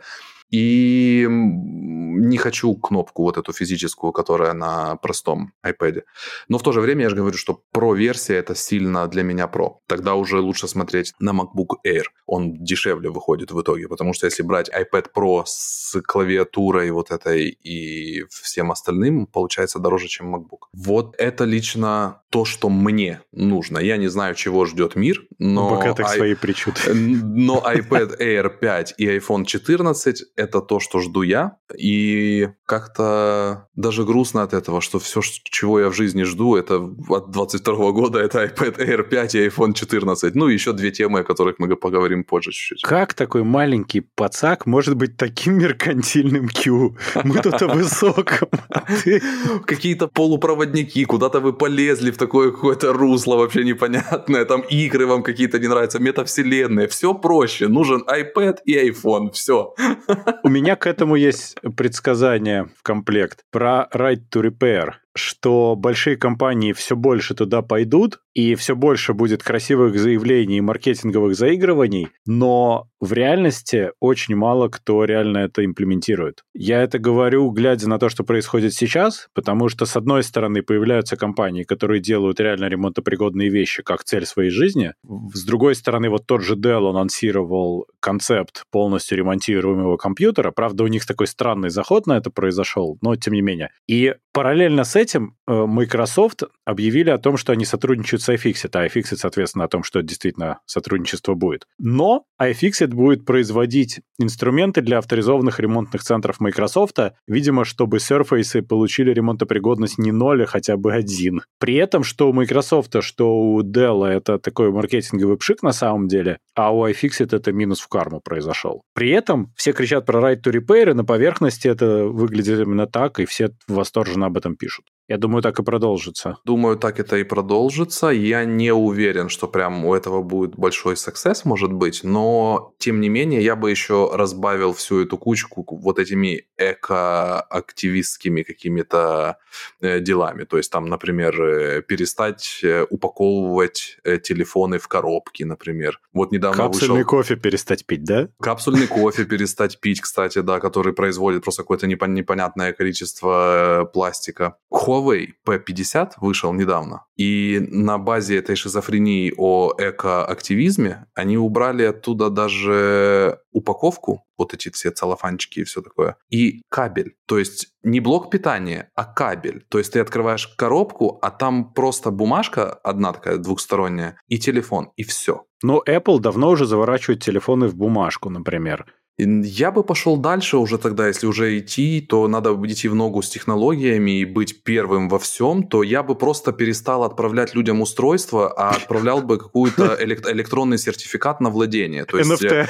И не хочу кнопку вот эту физическую, которая на простом iPad. Но в то же время я же говорю, что Pro-версия это сильно для меня Pro. Тогда уже лучше смотреть на MacBook Air. Он дешевле выходит в итоге, потому что если брать iPad Pro с клавиатурой вот этой и всем остальным, получается дороже, чем MacBook. Вот это лично то, что мне нужно. Я не знаю, чего ждет мир, но... У богатых i- свои причуды. но iPad Air 5 и iPhone 14 это то, что жду я. И как-то даже грустно от этого, что все, чего я в жизни жду, это от 22 года, это iPad Air 5 и iPhone 14. Ну, и еще две темы, о которых мы поговорим позже чуть-чуть. Как такой маленький пацак может быть таким меркантильным Q? Мы тут о высоком. а Какие-то полупроводники, куда-то вы полезли в такое какое-то русло вообще непонятное, там игры вам какие-то не нравятся, метавселенные, все проще, нужен iPad и iPhone, все. У меня к этому есть предсказание в комплект. Про Right to Repair, что большие компании все больше туда пойдут, и все больше будет красивых заявлений и маркетинговых заигрываний, но в реальности очень мало кто реально это имплементирует. Я это говорю, глядя на то, что происходит сейчас, потому что, с одной стороны, появляются компании, которые делают реально ремонтопригодные вещи как цель своей жизни. С другой стороны, вот тот же Dell анонсировал концепт полностью ремонтируемого компьютера. Правда, у них такой странный заход на это произошел, но тем не менее. И параллельно с этим э, Microsoft объявили о том, что они сотрудничают с iFixit, а iFixit, соответственно, о том, что действительно сотрудничество будет. Но iFixit будет производить инструменты для авторизованных ремонтных центров Microsoft, видимо, чтобы Surface получили ремонтопригодность не 0, а хотя бы один. При этом, что у Microsoft, что у Dell это такой маркетинговый пшик на самом деле, а у iFixit это минус в карму произошел. При этом все кричат про right to repair, и на поверхности это выглядит именно так, и все восторженно об этом пишут. Я думаю, так и продолжится. Думаю, так это и продолжится. Я не уверен, что прям у этого будет большой success, может быть, но тем не менее я бы еще разбавил всю эту кучку вот этими эко-активистскими какими-то э, делами. То есть там, например, э, перестать э, упаковывать телефоны в коробки, например. Вот недавно Капсульный вышел... кофе перестать пить, да? Капсульный кофе перестать пить, кстати, да, который производит просто какое-то непон- непонятное количество пластика. Huawei P50 вышел недавно, и на базе этой шизофрении о эко-активизме они убрали оттуда даже упаковку, вот эти все целлофанчики и все такое, и кабель. То есть не блок питания, а кабель. То есть ты открываешь коробку, а там просто бумажка одна такая двухсторонняя и телефон, и все. Но Apple давно уже заворачивает телефоны в бумажку, например. Я бы пошел дальше уже тогда, если уже идти, то надо идти в ногу с технологиями и быть первым во всем, то я бы просто перестал отправлять людям устройство, а отправлял бы какой-то электронный сертификат на владение. То есть, NFT.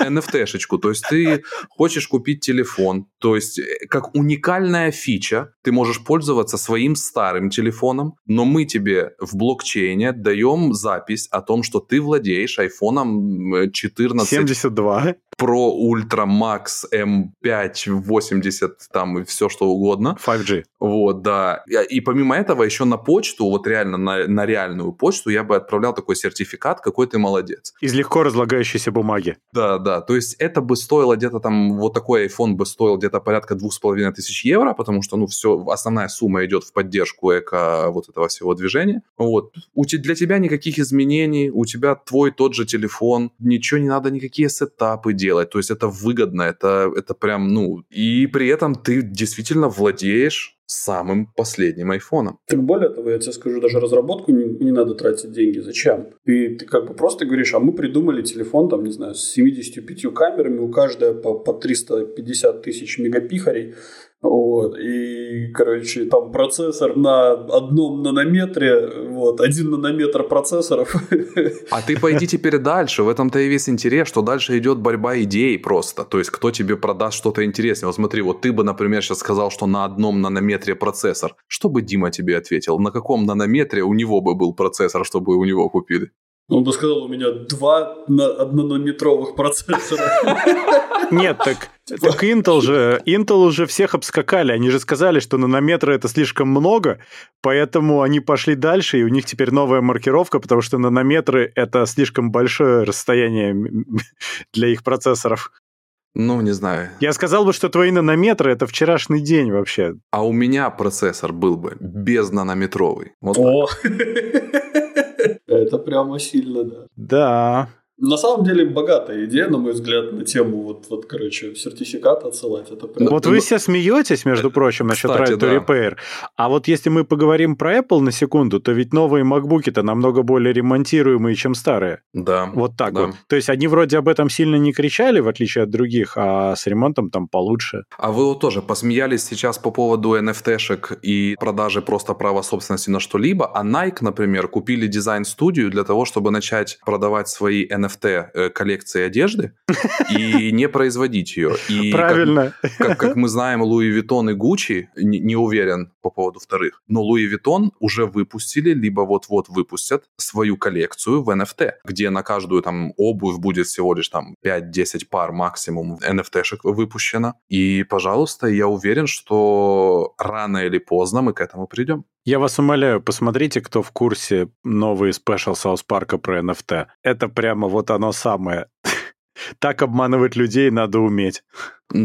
NFT-шечку. То есть ты хочешь купить телефон, то есть э, как уникальная фича, ты можешь пользоваться своим старым телефоном, но мы тебе в блокчейне даем запись о том, что ты владеешь iPhone 14 72 Pro Ultra Max M5 80 там и все что угодно. 5G. Вот, да. И помимо этого еще на почту, вот реально на, на реальную почту я бы отправлял такой сертификат, какой ты молодец. Из легко разлагающейся бумаги. Да, да. То есть это бы стоило где-то там, вот такой iPhone бы стоил где-то порядка двух с половиной тысяч евро, потому что, ну, все, основная сумма идет в поддержку эко вот этого всего движения. Вот. У, для тебя никаких изменений, у тебя твой тот же телефон, ничего не надо, никакие сетапы делать. То есть это выгодно, это, это прям, ну, и при этом ты действительно владеешь самым последним айфоном. Так более того, я тебе скажу, даже разработку не, не надо тратить деньги. Зачем? И ты как бы просто говоришь, а мы придумали телефон, там, не знаю, с 75 камерами, у каждой по, по 350 тысяч мегапихарей, вот, и, короче, там процессор на одном нанометре, вот, один нанометр процессоров. А ты пойди теперь дальше, в этом-то и весь интерес, что дальше идет борьба идей просто, то есть кто тебе продаст что-то интересное. Вот смотри, вот ты бы, например, сейчас сказал, что на одном нанометре процессор. Что бы Дима тебе ответил? На каком нанометре у него бы был процессор, чтобы у него купили? Он бы сказал, у меня два на однометровых процессора. Нет, так, так Intel же, Intel уже всех обскакали. Они же сказали, что нанометры это слишком много, поэтому они пошли дальше, и у них теперь новая маркировка, потому что нанометры это слишком большое расстояние для их процессоров. Ну, не знаю. Я сказал бы, что твои нанометры это вчерашний день вообще. А у меня процессор был бы без нанометровый. Вот О! Это прямо сильно, да. Да. На самом деле богатая идея, на мой взгляд, на тему вот, вот короче, сертификат отсылать. Это прям... Вот вы все смеетесь, между прочим, насчет Кстати, Right to да. Repair. А вот если мы поговорим про Apple на секунду, то ведь новые MacBook-то намного более ремонтируемые, чем старые. Да. Вот так да. вот. То есть они вроде об этом сильно не кричали, в отличие от других, а с ремонтом там получше. А вы вот тоже посмеялись сейчас по поводу NFT-шек и продажи просто права собственности на что-либо, а Nike, например, купили дизайн-студию для того, чтобы начать продавать свои NFT NFT э, коллекции одежды и не производить ее. И Правильно. Как, как, как мы знаем, Louis Vuitton и Гуччи, не, не уверен по поводу вторых, но Louis Vuitton уже выпустили, либо вот-вот выпустят свою коллекцию в NFT, где на каждую там обувь будет всего лишь там 5-10 пар максимум NFT -шек выпущено. И, пожалуйста, я уверен, что рано или поздно мы к этому придем. Я вас умоляю, посмотрите, кто в курсе новые special South Park 'а про NFT. Это прямо вот оно самое. Так обманывать людей надо уметь.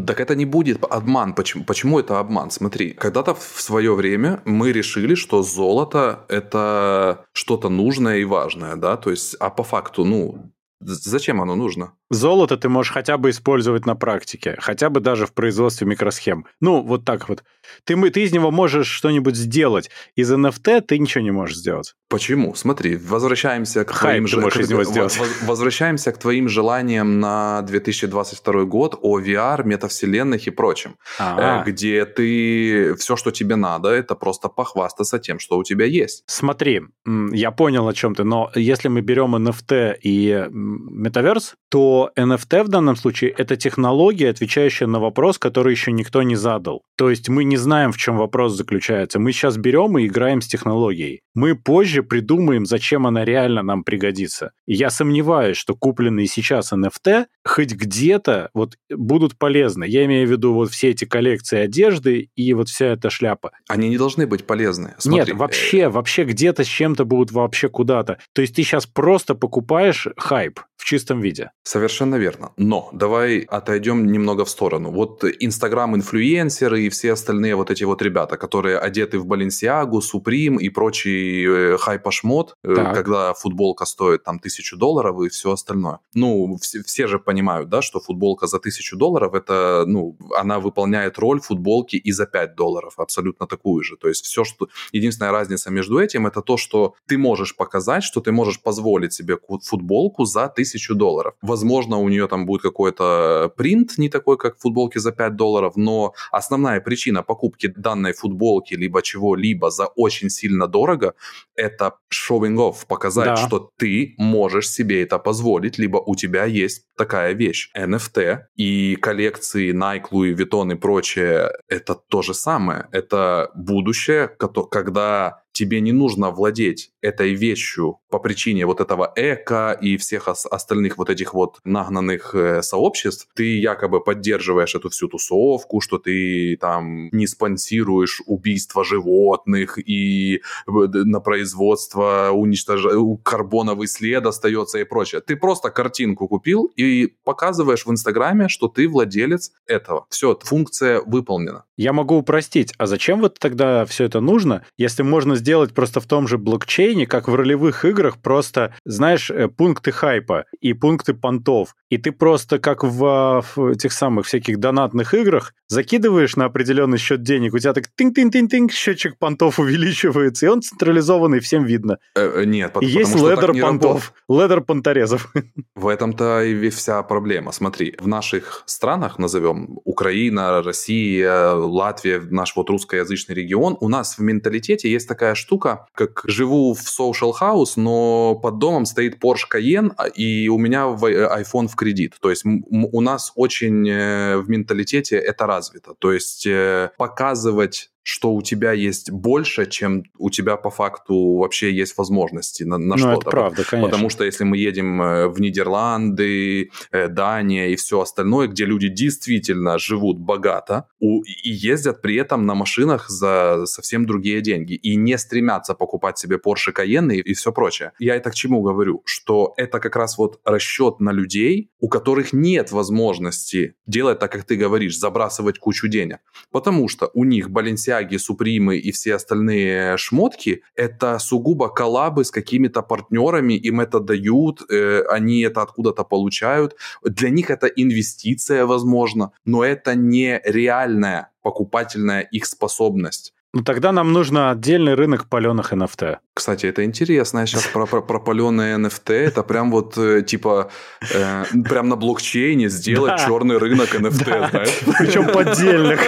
Так это не будет обман. Почему, почему это обман? Смотри, когда-то в свое время мы решили, что золото это что-то нужное и важное, да, то есть, а по факту, ну, Зачем оно нужно? Золото ты можешь хотя бы использовать на практике, хотя бы даже в производстве микросхем. Ну, вот так вот. Ты, ты из него можешь что-нибудь сделать. Из NFT ты ничего не можешь сделать. Почему? Смотри, возвращаемся к Хайп твоим... Ты к... из него сделать. Возвращаемся к твоим желаниям на 2022 год о VR, метавселенных и прочем. А-а. Э, где ты... Все, что тебе надо, это просто похвастаться тем, что у тебя есть. Смотри, я понял, о чем ты, но если мы берем NFT и метаверс, то NFT в данном случае это технология, отвечающая на вопрос, который еще никто не задал. То есть мы не знаем, в чем вопрос заключается. Мы сейчас берем и играем с технологией. Мы позже придумаем, зачем она реально нам пригодится. И я сомневаюсь, что купленные сейчас NFT хоть где-то вот будут полезны. Я имею в виду вот все эти коллекции одежды и вот вся эта шляпа. Они не должны быть полезны. Смотри. Нет, вообще, вообще где-то с чем-то будут вообще куда-то. То есть ты сейчас просто покупаешь хайп в чистом виде. Совершенно верно. Но давай отойдем немного в сторону. Вот Инстаграм-инфлюенсеры и все остальные вот эти вот ребята, которые одеты в Баленсиагу, Суприм и прочий э, хайпашмот, э, когда футболка стоит там тысячу долларов и все остальное. Ну, все, все же понимают, да, что футболка за тысячу долларов, это, ну, она выполняет роль футболки и за 5 долларов, абсолютно такую же. То есть все, что... Единственная разница между этим, это то, что ты можешь показать, что ты можешь позволить себе футболку за тысячу долларов. Возможно, Возможно, у нее там будет какой-то принт не такой, как футболки за 5 долларов, но основная причина покупки данной футболки либо чего-либо за очень сильно дорого – это off, показать, да. что ты можешь себе это позволить, либо у тебя есть такая вещь. NFT и коллекции Nike, Louis Vuitton и прочее – это то же самое. Это будущее, когда тебе не нужно владеть этой вещью по причине вот этого эко и всех остальных вот этих вот нагнанных э, сообществ, ты якобы поддерживаешь эту всю тусовку, что ты там не спонсируешь убийство животных и на производство уничтож... карбоновый след остается и прочее. Ты просто картинку купил и показываешь в Инстаграме, что ты владелец этого. Все, функция выполнена. Я могу упростить. А зачем вот тогда все это нужно, если можно сделать просто в том же блокчейне, как в ролевых играх, просто, знаешь, э, пункты хайпа и пункты понтов. И ты просто, как в, в этих самых всяких донатных играх, закидываешь на определенный счет денег, у тебя так тынь-тынь-тынь-тынь, счетчик понтов увеличивается, и он централизованный, всем видно. Э, э нет, и есть ледер понтов, ледер понторезов. В этом-то и вся проблема. Смотри, в наших странах, назовем Украина, Россия, Латвия, наш вот русскоязычный регион, у нас в менталитете есть такая штука, как живу в social house, но под домом стоит Porsche Cayenne, а, и у меня э, iPhone в кредит. То есть у нас очень э, в менталитете это развито. То есть э, показывать что у тебя есть больше, чем у тебя по факту вообще есть возможности на, на ну, что-то. Это правда, конечно. Потому что если мы едем э, в Нидерланды, э, Дания и все остальное, где люди действительно живут богато у, и ездят при этом на машинах за совсем другие деньги и не стремятся покупать себе Porsche Cayenne и, и все прочее. Я это к чему говорю? Что это как раз вот расчет на людей, у которых нет возможности делать так, как ты говоришь, забрасывать кучу денег. Потому что у них Balenciaga Balenciaga, Супримы и все остальные шмотки, это сугубо коллабы с какими-то партнерами, им это дают, э, они это откуда-то получают. Для них это инвестиция, возможно, но это не реальная покупательная их способность. Ну тогда нам нужно отдельный рынок паленых NFT. Кстати, это интересно. Я сейчас про, про, про паленые NFT. Это прям вот э, типа э, прям на блокчейне сделать да. черный рынок NFT, да. знаешь? Причем поддельных.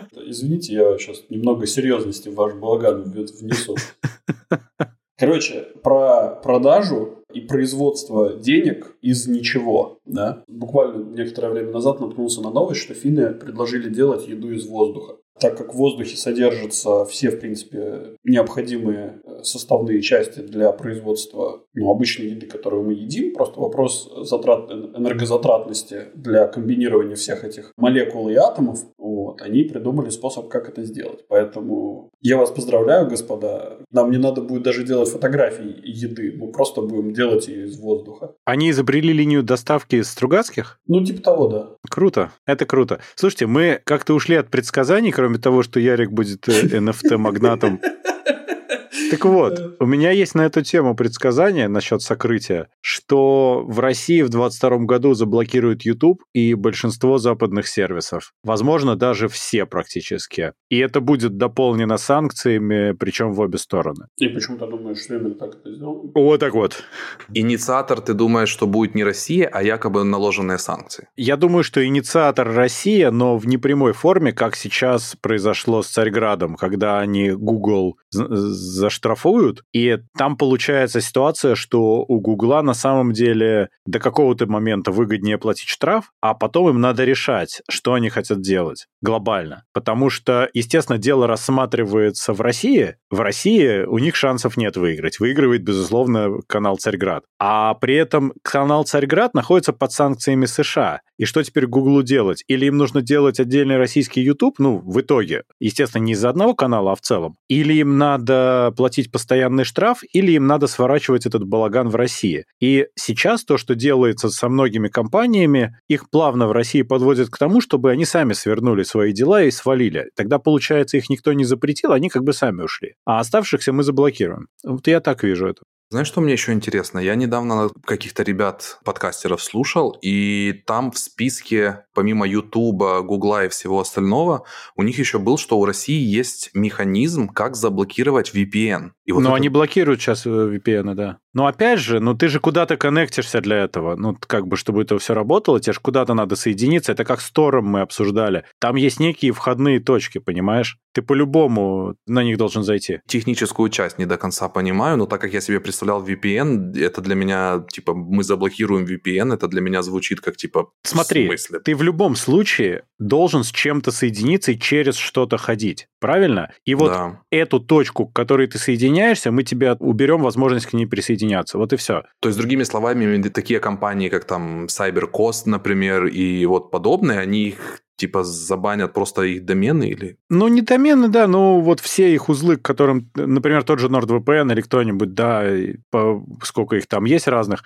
Извините, я сейчас немного серьезности в ваш балаган внесу. Короче, про продажу и производство денег из ничего. Да? Буквально некоторое время назад наткнулся на новость, что финны предложили делать еду из воздуха так как в воздухе содержатся все, в принципе, необходимые э, составные части для производства ну, обычной еды, которую мы едим. Просто вопрос затрат, энергозатратности для комбинирования всех этих молекул и атомов. Вот, они придумали способ, как это сделать. Поэтому я вас поздравляю, господа. Нам не надо будет даже делать фотографии еды. Мы просто будем делать ее из воздуха. Они изобрели линию доставки из Стругацких? Ну, типа того, да. Круто. Это круто. Слушайте, мы как-то ушли от предсказаний, кроме того, что Ярик будет NFT-магнатом э, так вот, у меня есть на эту тему предсказание насчет сокрытия, что в России в 2022 году заблокируют YouTube и большинство западных сервисов. Возможно, даже все практически. И это будет дополнено санкциями, причем в обе стороны. И почему ты думаешь, что именно так это сделано? Вот так вот. Инициатор, ты думаешь, что будет не Россия, а якобы наложенные санкции? Я думаю, что инициатор Россия, но в непрямой форме, как сейчас произошло с Царьградом, когда они Google заштрафовали штрафуют, и там получается ситуация, что у Гугла на самом деле до какого-то момента выгоднее платить штраф, а потом им надо решать, что они хотят делать глобально. Потому что, естественно, дело рассматривается в России. В России у них шансов нет выиграть. Выигрывает, безусловно, канал Царьград. А при этом канал Царьград находится под санкциями США. И что теперь Гуглу делать? Или им нужно делать отдельный российский YouTube, ну, в итоге, естественно, не из-за одного канала, а в целом. Или им надо платить постоянный штраф, или им надо сворачивать этот балаган в России. И сейчас то, что делается со многими компаниями, их плавно в России подводят к тому, чтобы они сами свернули свои дела и свалили. Тогда, получается, их никто не запретил, они как бы сами ушли. А оставшихся мы заблокируем. Вот я так вижу это. Знаешь, что мне еще интересно? Я недавно каких-то ребят, подкастеров слушал, и там в списке, помимо Ютуба, Гугла и всего остального, у них еще был, что у России есть механизм, как заблокировать VPN. И вот Но это... они блокируют сейчас VPN, да. Но опять же, ну ты же куда-то коннектишься для этого. Ну, как бы, чтобы это все работало, тебе же куда-то надо соединиться. Это как с Тором мы обсуждали. Там есть некие входные точки, понимаешь? Ты по-любому на них должен зайти. Техническую часть не до конца понимаю, но так как я себе представлял VPN, это для меня, типа, мы заблокируем VPN, это для меня звучит как, типа, Смотри, в ты в любом случае должен с чем-то соединиться и через что-то ходить, правильно? И вот да. эту точку, к которой ты соединяешься, мы тебе уберем возможность к ней присоединяться. Вот и все. То есть, другими словами, такие компании, как там CyberCost, например, и вот подобные, они их типа забанят просто их домены или? Ну, не домены, да, но вот все их узлы, к которым, например, тот же NordVPN или кто-нибудь, да, по, сколько их там есть разных,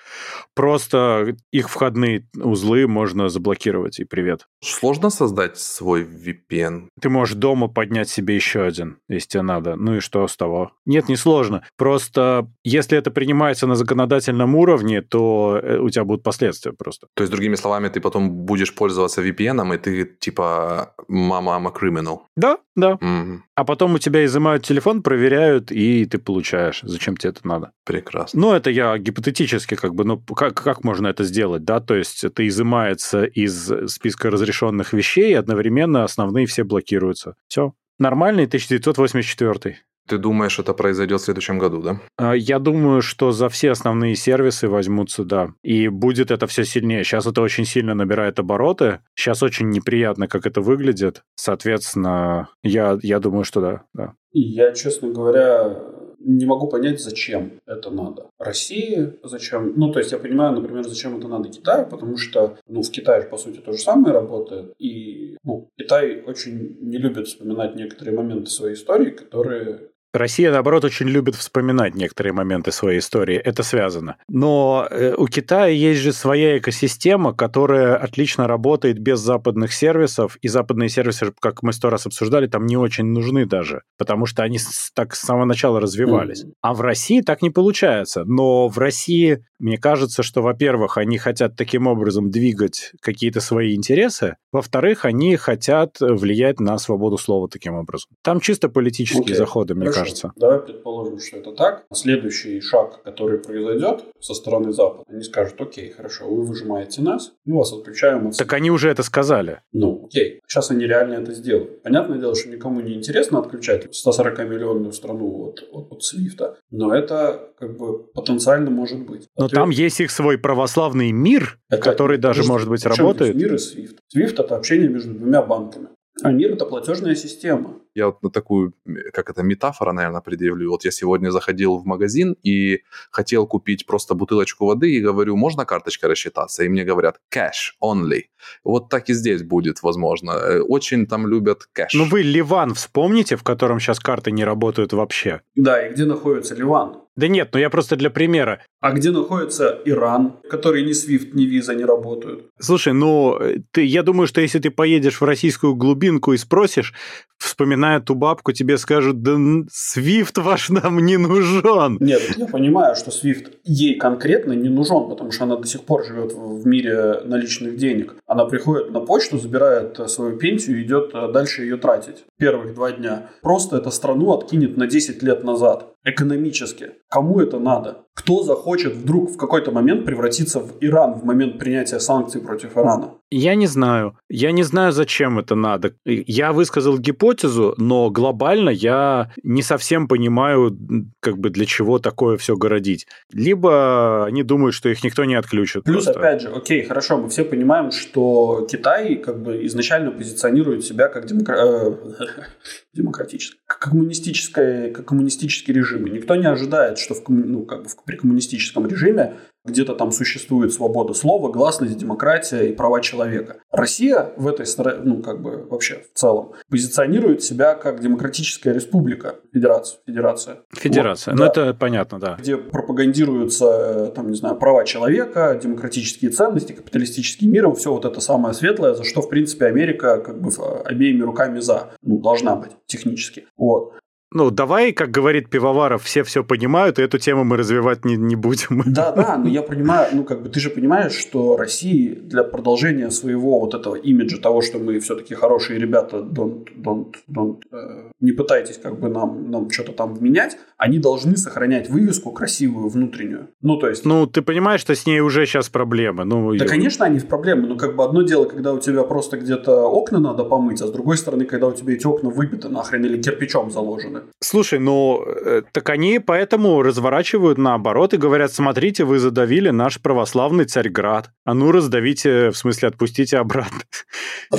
просто их входные узлы можно заблокировать, и привет. Сложно создать свой VPN? Ты можешь дома поднять себе еще один, если тебе надо. Ну и что с того? Нет, не сложно. Просто если это принимается на законодательном уровне, то э, у тебя будут последствия просто. То есть, другими словами, ты потом будешь пользоваться VPN, и ты типа «мама, I'm a criminal». Да, да. Mm-hmm. А потом у тебя изымают телефон, проверяют, и ты получаешь. Зачем тебе это надо? Прекрасно. Ну, это я гипотетически как бы, ну, как, как можно это сделать, да? То есть это изымается из списка разрешенных вещей, и одновременно основные все блокируются. Все. Нормальный 1984. Ты думаешь, это произойдет в следующем году, да? А, я думаю, что за все основные сервисы возьмутся, да. И будет это все сильнее. Сейчас это очень сильно набирает обороты. Сейчас очень неприятно, как это выглядит. Соответственно, я, я думаю, что да, да. Я, честно говоря, не могу понять, зачем это надо. России зачем? Ну, то есть я понимаю, например, зачем это надо Китаю, потому что, ну, в Китае, по сути, то же самое работает. И, ну, Китай очень не любит вспоминать некоторые моменты своей истории, которые Россия, наоборот, очень любит вспоминать некоторые моменты своей истории. Это связано. Но э, у Китая есть же своя экосистема, которая отлично работает без западных сервисов. И западные сервисы, как мы сто раз обсуждали, там не очень нужны даже. Потому что они так с самого начала развивались. Mm-hmm. А в России так не получается. Но в России, мне кажется, что, во-первых, они хотят таким образом двигать какие-то свои интересы. Во-вторых, они хотят влиять на свободу слова таким образом. Там чисто политические okay. заходы, мне Хорошо. Кажется. Давай предположим, что это так. Следующий шаг, который произойдет со стороны Запада, они скажут, окей, хорошо, вы выжимаете нас, мы вас отключаем от... Так они уже это сказали. Ну, окей. Сейчас они реально это сделают. Понятное дело, что никому не интересно отключать 140-миллионную страну от, от, от Свифта, но это как бы потенциально может быть. Но Ответ... там есть их свой православный мир, это, который даже, может быть, работает. Мир и Свифт. Свифт это общение между двумя банками. А мир – это платежная система. Я вот на такую, как это, метафора, наверное, предъявлю. Вот я сегодня заходил в магазин и хотел купить просто бутылочку воды и говорю, можно карточкой рассчитаться? И мне говорят, cash only. Вот так и здесь будет, возможно. Э, очень там любят кэш. Ну вы Ливан вспомните, в котором сейчас карты не работают вообще? Да, и где находится Ливан? Да нет, ну я просто для примера. А где находится Иран, который ни SWIFT, ни виза не работают? Слушай, ну ты, я думаю, что если ты поедешь в российскую глубинку и спросишь, вспоминая ту бабку, тебе скажут, да SWIFT ваш нам не нужен. Нет, я понимаю, что SWIFT ей конкретно не нужен, потому что она до сих пор живет в мире наличных денег. Она приходит на почту, забирает свою пенсию и идет дальше ее тратить. Первых два дня. Просто эту страну откинет на 10 лет назад экономически. Кому это надо? Кто захочет вдруг в какой-то момент превратиться в Иран в момент принятия санкций против Ирана? Я не знаю. Я не знаю, зачем это надо. Я высказал гипотезу, но глобально я не совсем понимаю, как бы для чего такое все городить. Либо они думают, что их никто не отключит. Плюс, просто. опять же, окей, хорошо, мы все понимаем, что Китай как бы изначально позиционирует себя как демокра... Демократический, как коммунистическое, как коммунистический режим. Никто не ожидает, что в, ну, как бы при коммунистическом режиме где-то там существует свобода слова, гласность, демократия и права человека. Россия в этой стороне, ну, как бы вообще в целом, позиционирует себя как демократическая республика, федерация. Федерация, федерация. Вот, ну, да, это понятно, да. Где пропагандируются, там, не знаю, права человека, демократические ценности, капиталистический мир, все вот это самое светлое, за что, в принципе, Америка как бы обеими руками за, ну, должна быть технически. Вот. Ну, давай, как говорит Пивоваров, все все понимают, и эту тему мы развивать не, не будем. Да, да, но я понимаю, ну, как бы ты же понимаешь, что России для продолжения своего вот этого имиджа того, что мы все-таки хорошие ребята, don't, don't, don't, э, не пытайтесь как бы нам, нам что-то там вменять, они должны сохранять вывеску красивую внутреннюю. Ну, то есть... Ну, ты понимаешь, что с ней уже сейчас проблемы. Ну, да, конечно, они в проблемы, но как бы одно дело, когда у тебя просто где-то окна надо помыть, а с другой стороны, когда у тебя эти окна выбиты нахрен или кирпичом заложены. Слушай, ну, э, так они поэтому разворачивают наоборот и говорят, смотрите, вы задавили наш православный Царьград. А ну, раздавите, в смысле, отпустите обратно.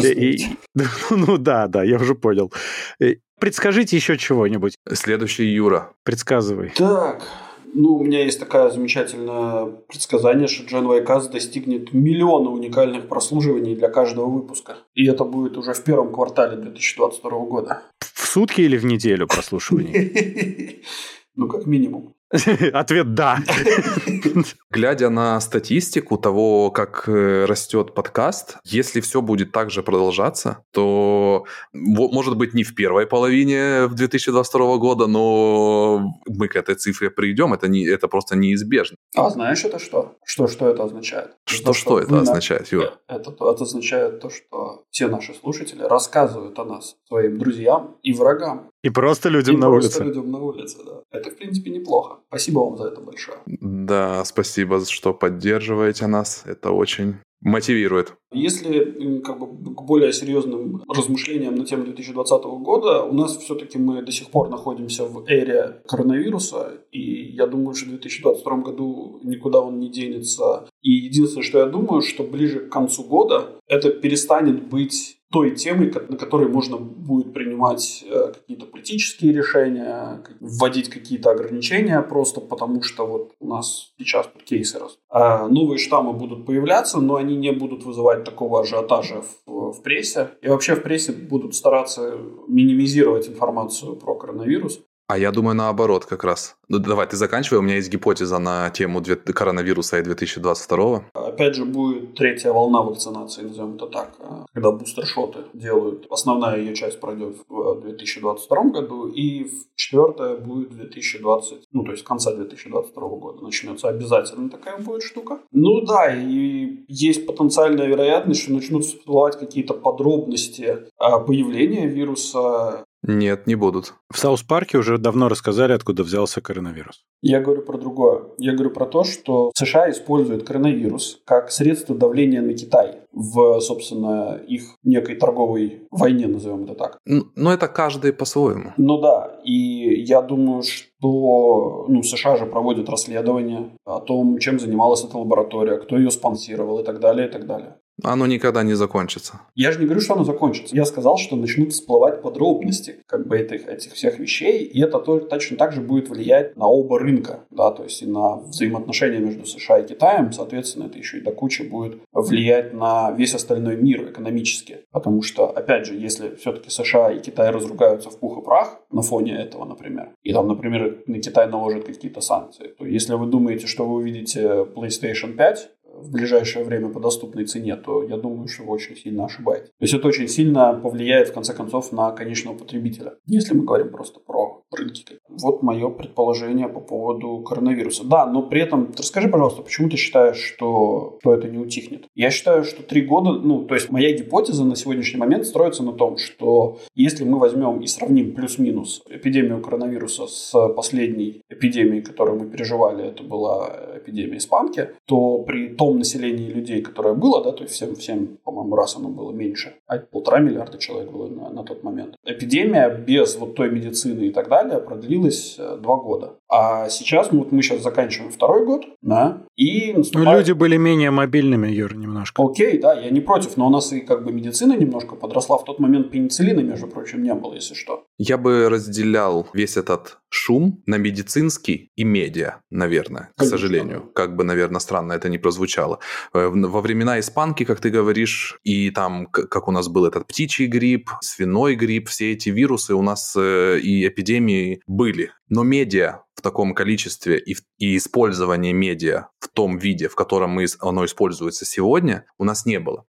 И, ну да, да, я уже понял. Предскажите еще чего-нибудь. Следующий Юра. Предсказывай. Так, ну, у меня есть такое замечательное предсказание, что Джен Вайкас достигнет миллиона уникальных прослушиваний для каждого выпуска. И это будет уже в первом квартале 2022 года. В сутки или в неделю прослушиваний? Ну, как минимум. Ответ «да». Глядя на статистику того, как э, растет подкаст, если все будет так же продолжаться, то, может быть, не в первой половине в 2022 года, но мы к этой цифре придем, это, не, это просто неизбежно. А знаешь это что? Что, что это означает? Что, что, что это означает, Юра? Это, это означает то, что все наши слушатели рассказывают о нас своим друзьям и врагам. И просто людям и на просто улице. людям на улице, да. Это, в принципе, неплохо. Спасибо вам за это большое. Да, спасибо, что поддерживаете нас. Это очень мотивирует. Если как бы, к более серьезным размышлениям на тему 2020 года, у нас все-таки мы до сих пор находимся в эре коронавируса, и я думаю, что в 2022 году никуда он не денется. И единственное, что я думаю, что ближе к концу года это перестанет быть той темой, на которой можно будет принимать э, какие-то политические решения, вводить какие-то ограничения просто потому, что вот у нас сейчас тут кейсы растут. А новые штаммы будут появляться, но они не будут вызывать такого ажиотажа в, в прессе. И вообще в прессе будут стараться минимизировать информацию про коронавирус. А я думаю наоборот как раз. Ну давай, ты заканчивай, у меня есть гипотеза на тему коронавируса и 2022. Опять же будет третья волна вакцинации, назовем это так, а, когда бустершоты делают. Основная ее часть пройдет в 2022 году, и четвертая будет в 2020, ну то есть в конце 2022 года начнется обязательно такая будет штука. Ну да, и есть потенциальная вероятность, что начнут всплывать какие-то подробности а, появления вируса, нет, не будут. В South Park 'е уже давно рассказали, откуда взялся коронавирус. Я говорю про другое. Я говорю про то, что США используют коронавирус как средство давления на Китай в, собственно, их некой торговой войне, назовем это так. Но это каждый по-своему. Ну да, и я думаю, что ну, США же проводят расследование о том, чем занималась эта лаборатория, кто ее спонсировал и так далее, и так далее. Оно никогда не закончится. Я же не говорю, что оно закончится. Я сказал, что начнут всплывать подробности как бы этих, этих всех вещей, и это тоже, точно так же будет влиять на оба рынка, да, то есть и на взаимоотношения между США и Китаем, соответственно, это еще и до кучи будет влиять на весь остальной мир экономически. Потому что, опять же, если все-таки США и Китай разругаются в пух и прах на фоне этого, например, и там, например, на Китай наложат какие-то санкции, то если вы думаете, что вы увидите PlayStation 5, в ближайшее время по доступной цене, то я думаю, что вы очень сильно ошибаетесь. То есть это очень сильно повлияет, в конце концов, на конечного потребителя, если мы говорим просто про рынки. Вот мое предположение по поводу коронавируса. Да, но при этом расскажи, пожалуйста, почему ты считаешь, что, что это не утихнет? Я считаю, что три года, ну, то есть моя гипотеза на сегодняшний момент строится на том, что если мы возьмем и сравним плюс-минус эпидемию коронавируса с последней эпидемией, которую мы переживали, это была эпидемия испанки, то при том населении людей, которое было, да, то есть всем, всем по-моему, раз оно было меньше, а полтора миллиарда человек было на, на тот момент. Эпидемия без вот той медицины и так далее продлилась э, два года. А сейчас, ну, вот мы сейчас заканчиваем второй год, да, и наступает... Ну, люди были менее мобильными, Юр, немножко. Окей, да, я не против, но у нас и как бы медицина немножко подросла. В тот момент пенициллина, между прочим, не было, если что. Я бы разделял весь этот шум на медицинский и медиа, наверное, Конечно. к сожалению. Как бы, наверное, странно это не прозвучало. Э, во времена испанки, как ты говоришь, и там, как у нас был этот птичий грипп, свиной грипп, все эти вирусы у нас э, и эпидемии были. Но медиа в таком количестве и, и использование медиа в том виде, в котором мы, оно используется сегодня, у нас не было.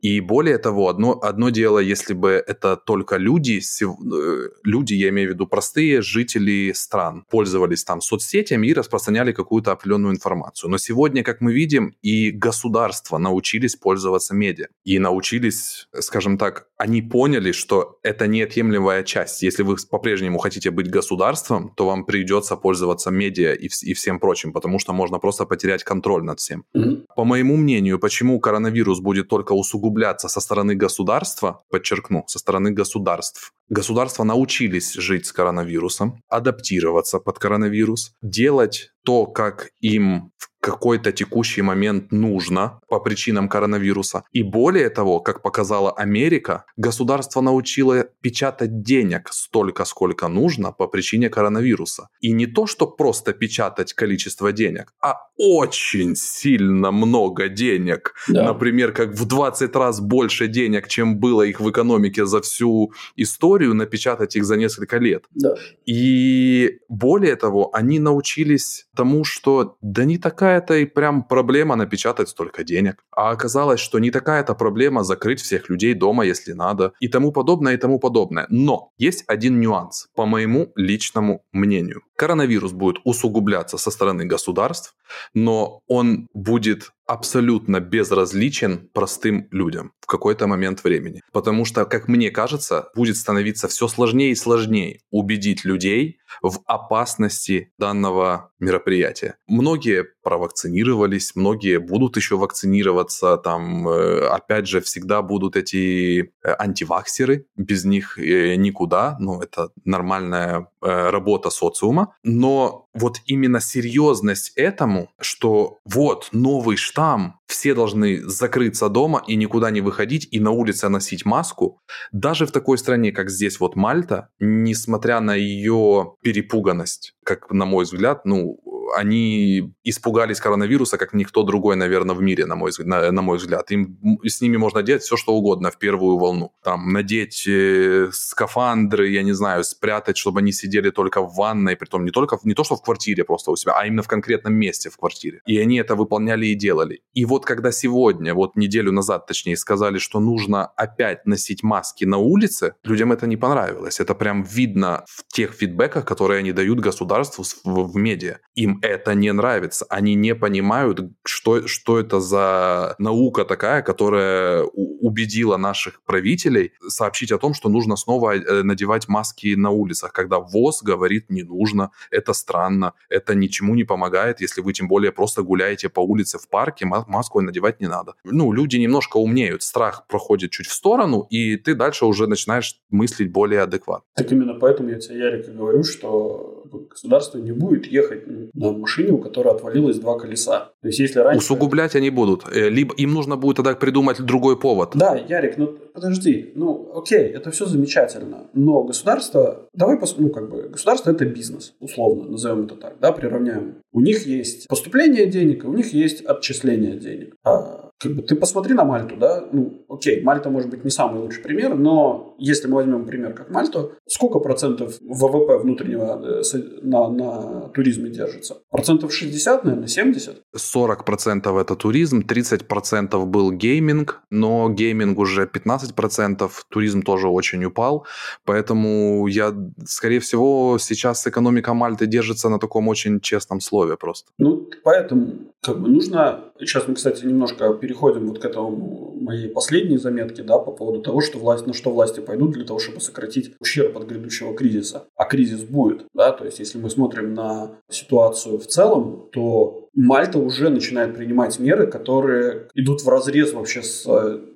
И более того, одно, одно дело, если бы это только люди, э, люди, я имею в виду простые жители стран, пользовались там соцсетями и распространяли какую-то определенную информацию. Но сегодня, как мы видим, и государства научились пользоваться медиа. И научились, скажем так, они поняли, что это неотъемлемая часть. Если вы по-прежнему хотите быть государством, то вам придется пользоваться медиа и, и всем прочим, потому что можно просто потерять контроль над всем. Mm-hmm. По моему мнению, почему коронавирус будет только усугубляться со стороны государства, подчеркну, со стороны государств, Государства научились жить с коронавирусом, адаптироваться под коронавирус, делать то, как им в какой-то текущий момент нужно по причинам коронавируса. И более того, как показала Америка, государство научило печатать денег столько, сколько нужно по причине коронавируса. И не то, что просто печатать количество денег, а очень сильно много денег. Да. Например, как в 20 раз больше денег, чем было их в экономике за всю историю, напечатать их за несколько лет. Да. И более того, они научились тому, что да не такая-то и прям проблема напечатать столько денег. А оказалось, что не такая-то проблема закрыть всех людей дома, если надо, и тому подобное, и тому подобное. Но есть один нюанс, по моему личному мнению. Коронавирус будет усугубляться со стороны государств, но он будет абсолютно безразличен простым людям в какой-то момент времени. Потому что, как мне кажется, будет становиться все сложнее и сложнее убедить людей в опасности данного мероприятия. Многие провакцинировались, многие будут еще вакцинироваться, там, э, опять же, всегда будут эти э, антиваксеры, без них э, никуда, ну, это нормальная работа социума, но вот именно серьезность этому, что вот новый штамм, все должны закрыться дома и никуда не выходить, и на улице носить маску, даже в такой стране, как здесь вот Мальта, несмотря на ее перепуганность, как на мой взгляд, ну, они испугались коронавируса, как никто другой, наверное, в мире, на мой, на, на мой взгляд. Им, с ними можно делать все, что угодно в первую волну. Там, надеть э, скафандры, я не знаю, спрятать, чтобы они сидели только в ванной, притом не только, не то, что в квартире просто у себя, а именно в конкретном месте в квартире. И они это выполняли и делали. И вот когда сегодня, вот неделю назад, точнее, сказали, что нужно опять носить маски на улице, людям это не понравилось. Это прям видно в тех фидбэках, которые они дают государству в, в медиа. Им это не нравится. Они не понимают, что, что это за наука такая, которая убедила наших правителей сообщить о том, что нужно снова э, надевать маски на улицах, когда ВОЗ говорит не нужно, это странно, это ничему не помогает, если вы тем более просто гуляете по улице в парке, маску надевать не надо. Ну, люди немножко умнеют, страх проходит чуть в сторону, и ты дальше уже начинаешь мыслить более адекватно. Так именно поэтому я тебе, Ярик, говорю, что государство не будет ехать на машине, у которой отвалилось два колеса. То есть, если раньше... Усугублять они будут. Э, либо им нужно будет тогда придумать другой повод. Да, Ярик, ну подожди, ну окей, это все замечательно, но государство, давай, пос... ну как бы, государство это бизнес, условно, назовем это так, да, приравняем. У них есть поступление денег, у них есть отчисление денег. А как бы ты посмотри на Мальту, да, ну, окей, Мальта может быть не самый лучший пример, но если мы возьмем пример как Мальту, сколько процентов ВВП внутреннего э, на, на туризме держится? Процентов 60, наверное, 70? 40 процентов это туризм, 30 процентов был гейминг, но гейминг уже 15 процентов, туризм тоже очень упал, поэтому я, скорее всего, сейчас экономика Мальты держится на таком очень честном слове просто. Ну, поэтому как бы нужно, сейчас мы, кстати, немножко переходим вот к этому моей последней заметке, да, по поводу того, что власть, на что власти пойдут для того, чтобы сократить ущерб от грядущего кризиса. А кризис будет, да, то есть если мы смотрим на ситуацию в целом, то Мальта уже начинает принимать меры, которые идут в разрез вообще с,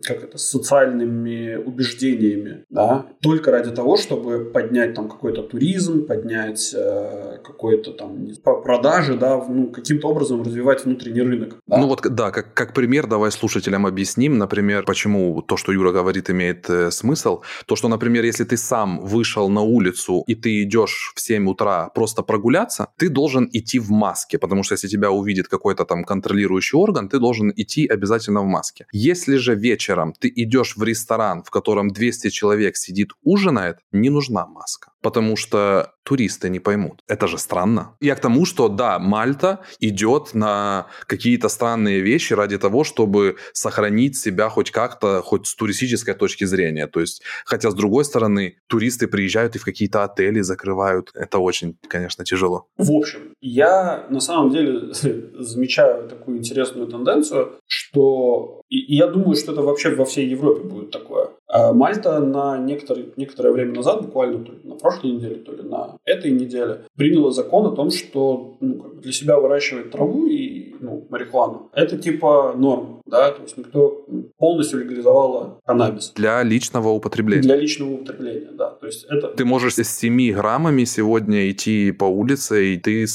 как это, с социальными убеждениями, да, только ради того, чтобы поднять там какой-то туризм, поднять э, какой-то там продажи, да, ну, каким-то образом развивать внутренний рынок. Да? Ну вот, да, как, как пример, давай слушателям объясним, например, почему то, что Юра говорит, имеет э, смысл. То, что, например, если ты сам вышел на улицу и ты идешь в 7 утра просто прогуляться, ты должен идти в маске, потому что если тебя увидят увидит какой-то там контролирующий орган, ты должен идти обязательно в маске. Если же вечером ты идешь в ресторан, в котором 200 человек сидит, ужинает, не нужна маска. Потому что туристы не поймут. Это же странно. Я к тому, что да, Мальта идет на какие-то странные вещи ради того, чтобы сохранить себя хоть как-то, хоть с туристической точки зрения. То есть, хотя с другой стороны, туристы приезжают и в какие-то отели закрывают. Это очень, конечно, тяжело. В общем, я на самом деле замечаю такую интересную тенденцию, что и я думаю, что это вообще во всей Европе будет такое. А Мальта на некоторое, некоторое время назад, буквально на прошлой неделе, то ли на этой неделе, приняла закон о том, что ну, как бы для себя выращивать траву и ну, марихуану. Это типа норм, да, то есть никто полностью легализовала каннабис. Для личного употребления. Для личного употребления, да. То есть это... Ты можешь с 7 граммами сегодня идти по улице, и ты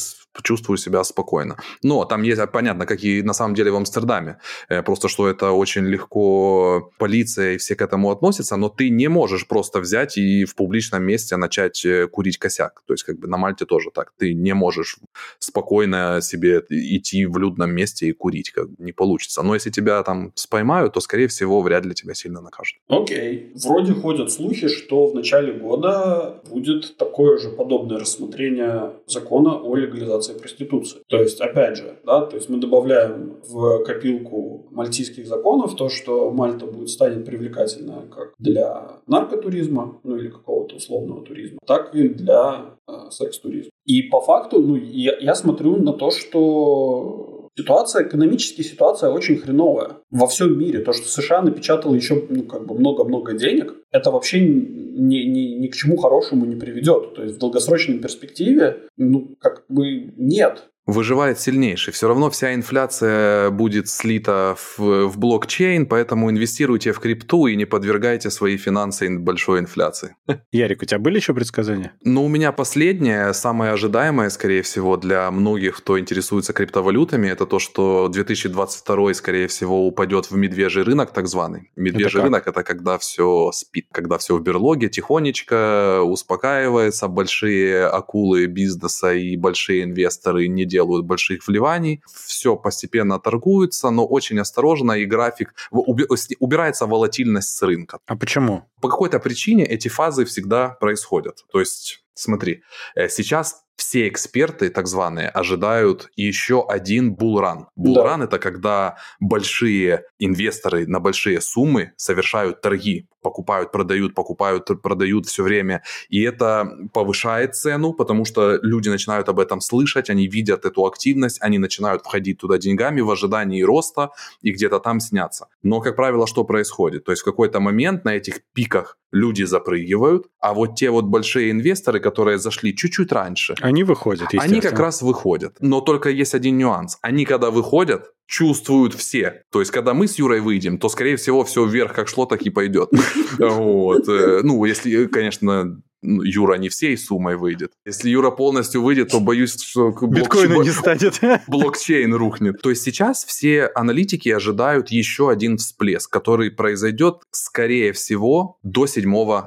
чувствую себя спокойно. Но там есть, понятно, как и на самом деле в Амстердаме. Э, просто что это очень легко полиция и все к этому относятся, но ты не можешь просто взять и в публичном месте начать э, курить косяк. То есть как бы на Мальте тоже так. Ты не можешь спокойно себе идти в людном месте и курить. Как не получится. Но если тебя там споймают, то, скорее всего, вряд ли тебя сильно накажут. Окей. Вроде ходят слухи, что в начале года будет такое же подобное рассмотрение закона о легализации легализации проституции. То есть, опять же, да, то есть мы добавляем в копилку мальтийских законов то, что Мальта будет станет привлекательна как для наркотуризма, ну или какого-то условного туризма, так и для э, секс-туризма. И по факту, ну, я, я смотрю на то, что Ситуация, экономическая ситуация очень хреновая во всем мире. То, что США напечатало еще ну, как бы много-много денег, это вообще ни, ни, ни к чему хорошему не приведет. То есть в долгосрочной перспективе, ну, как бы нет выживает сильнейший. Все равно вся инфляция будет слита в, в блокчейн, поэтому инвестируйте в крипту и не подвергайте свои финансы большой инфляции. Ярик, у тебя были еще предсказания? Ну, у меня последнее, самое ожидаемое, скорее всего, для многих, кто интересуется криптовалютами, это то, что 2022, скорее всего, упадет в медвежий рынок, так званый. Медвежий это рынок – это когда все спит, когда все в берлоге, тихонечко, успокаивается, большие акулы бизнеса и большие инвесторы не делают больших вливаний, все постепенно торгуется, но очень осторожно, и график, убирается волатильность с рынка. А почему? По какой-то причине эти фазы всегда происходят. То есть Смотри, э, сейчас все эксперты, так званые, ожидают еще один булран. Булран да. это когда большие инвесторы на большие суммы совершают торги, покупают, продают, покупают, продают все время. И это повышает цену, потому что люди начинают об этом слышать, они видят эту активность, они начинают входить туда деньгами в ожидании роста и где-то там сняться. Но, как правило, что происходит? То есть в какой-то момент на этих пиках люди запрыгивают, а вот те вот большие инвесторы, которые зашли чуть-чуть раньше, они выходят, Они как раз выходят. Но только есть один нюанс. Они когда выходят, чувствуют все. То есть, когда мы с Юрой выйдем, то, скорее всего, все вверх как шло, так и пойдет. Вот. Э, ну, если, конечно, Юра не всей суммой выйдет. Если Юра полностью выйдет, то боюсь, что биткоина не станет. блокчейн рухнет. То есть сейчас все аналитики ожидают еще один всплеск, который произойдет, скорее всего, до 7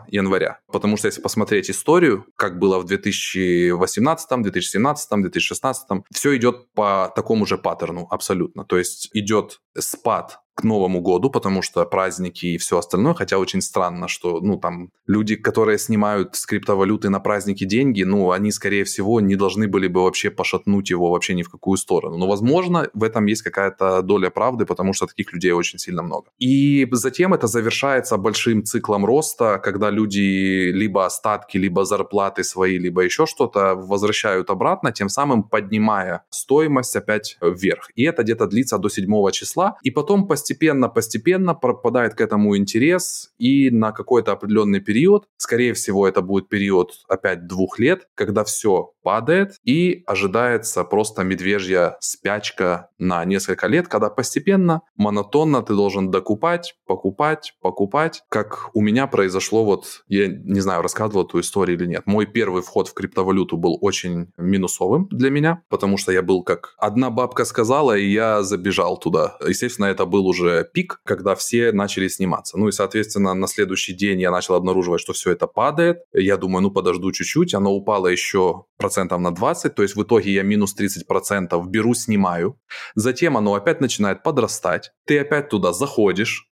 января. Потому что если посмотреть историю, как было в 2018, 2017, 2016, все идет по такому же паттерну абсолютно. То есть идет спад к Новому году, потому что праздники и все остальное, хотя очень странно, что, ну, там, люди, которые снимают с криптовалюты на праздники деньги, ну, они, скорее всего, не должны были бы вообще пошатнуть его вообще ни в какую сторону. Но, возможно, в этом есть какая-то доля правды, потому что таких людей очень сильно много. И затем это завершается большим циклом роста, когда люди либо остатки, либо зарплаты свои, либо еще что-то возвращают обратно, тем самым поднимая стоимость опять вверх. И это где-то длится до 7 числа, и потом постепенно постепенно-постепенно пропадает к этому интерес, и на какой-то определенный период, скорее всего, это будет период опять двух лет, когда все падает, и ожидается просто медвежья спячка на несколько лет, когда постепенно, монотонно ты должен докупать, покупать, покупать, как у меня произошло вот, я не знаю, рассказывал эту историю или нет. Мой первый вход в криптовалюту был очень минусовым для меня, потому что я был как одна бабка сказала, и я забежал туда. Естественно, это был уже пик, когда все начали сниматься. Ну и, соответственно, на следующий день я начал обнаруживать, что все это падает. Я думаю, ну подожду чуть-чуть. Оно упало еще процентов на 20, то есть в итоге я минус 30% беру, снимаю. Затем оно опять начинает подрастать, ты опять туда заходишь,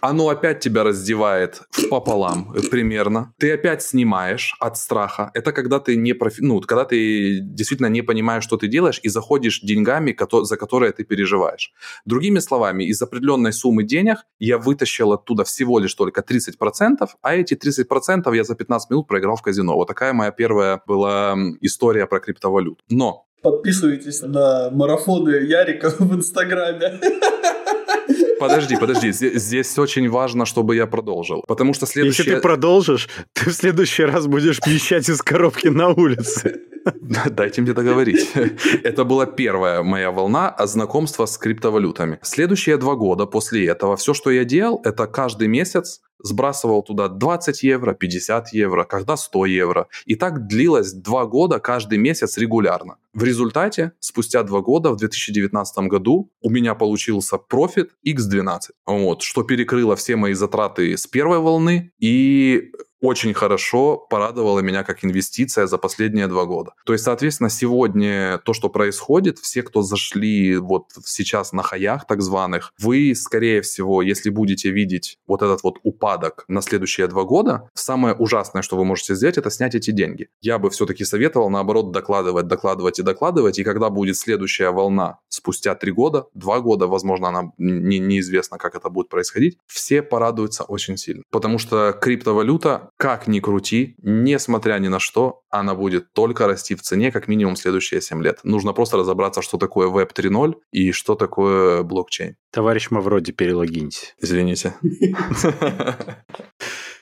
оно опять тебя раздевает пополам примерно, ты опять снимаешь от страха. Это когда ты не профи... ну, когда ты действительно не понимаешь, что ты делаешь, и заходишь деньгами, за которые ты переживаешь. Другими словами, из определенной суммы денег я вытащил оттуда всего лишь только 30%, а эти 30% я за 15 минут проиграл в казино. Вот такая моя первая была история про криптовалют. Но Подписывайтесь на марафоны Ярика в Инстаграме. Подожди, подожди, здесь, здесь очень важно, чтобы я продолжил. Потому что следующее... Если ты продолжишь, ты в следующий раз будешь пищать из коробки на улице. Дайте мне договорить. Это была первая моя волна знакомства с криптовалютами. Следующие два года после этого все, что я делал, это каждый месяц сбрасывал туда 20 евро, 50 евро, когда 100 евро. И так длилось два года каждый месяц регулярно. В результате, спустя два года, в 2019 году, у меня получился профит X12, вот, что перекрыло все мои затраты с первой волны и очень хорошо порадовала меня как инвестиция за последние два года. То есть, соответственно, сегодня то, что происходит, все, кто зашли вот сейчас на хаях так званых, вы, скорее всего, если будете видеть вот этот вот упадок на следующие два года, самое ужасное, что вы можете сделать, это снять эти деньги. Я бы все-таки советовал, наоборот, докладывать, докладывать и докладывать, и когда будет следующая волна спустя три года, два года, возможно, она не, неизвестно, как это будет происходить, все порадуются очень сильно. Потому что криптовалюта как ни крути, несмотря ни на что, она будет только расти в цене как минимум следующие 7 лет. Нужно просто разобраться, что такое Web 3.0 и что такое блокчейн. Товарищ Мавроди, перелогиньте. Извините.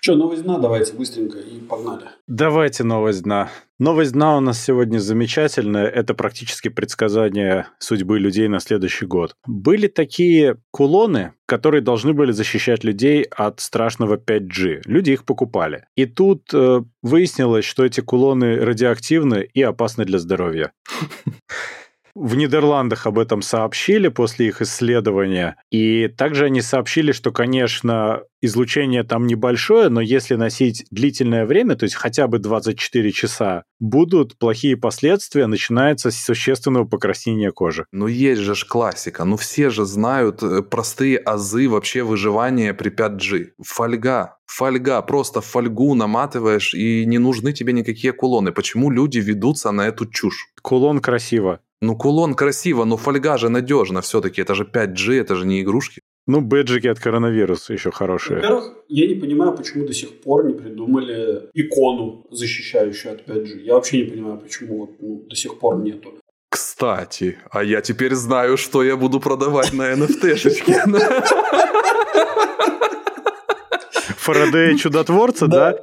Что, новость дна давайте быстренько и погнали. Давайте новость дна. Новость дна у нас сегодня замечательная. Это практически предсказание судьбы людей на следующий год. Были такие кулоны, которые должны были защищать людей от страшного 5G. Люди их покупали. И тут э, выяснилось, что эти кулоны радиоактивны и опасны для здоровья. В Нидерландах об этом сообщили после их исследования. И также они сообщили, что, конечно, излучение там небольшое, но если носить длительное время, то есть хотя бы 24 часа, будут плохие последствия, начинается с существенного покраснения кожи. Ну есть же ж классика, ну все же знают э, простые азы вообще выживания при 5G. Фольга, фольга, просто фольгу наматываешь, и не нужны тебе никакие кулоны. Почему люди ведутся на эту чушь? Кулон красиво. Ну, кулон красиво, но фольга же надежно все-таки. Это же 5G, это же не игрушки. Ну, бэджики от коронавируса еще хорошие. Во-первых, я не понимаю, почему до сих пор не придумали икону, защищающую от 5G. Я вообще не понимаю, почему вот, ну, до сих пор нету. Кстати, а я теперь знаю, что я буду продавать на NFT-шечке. Фарадея чудотворца, да?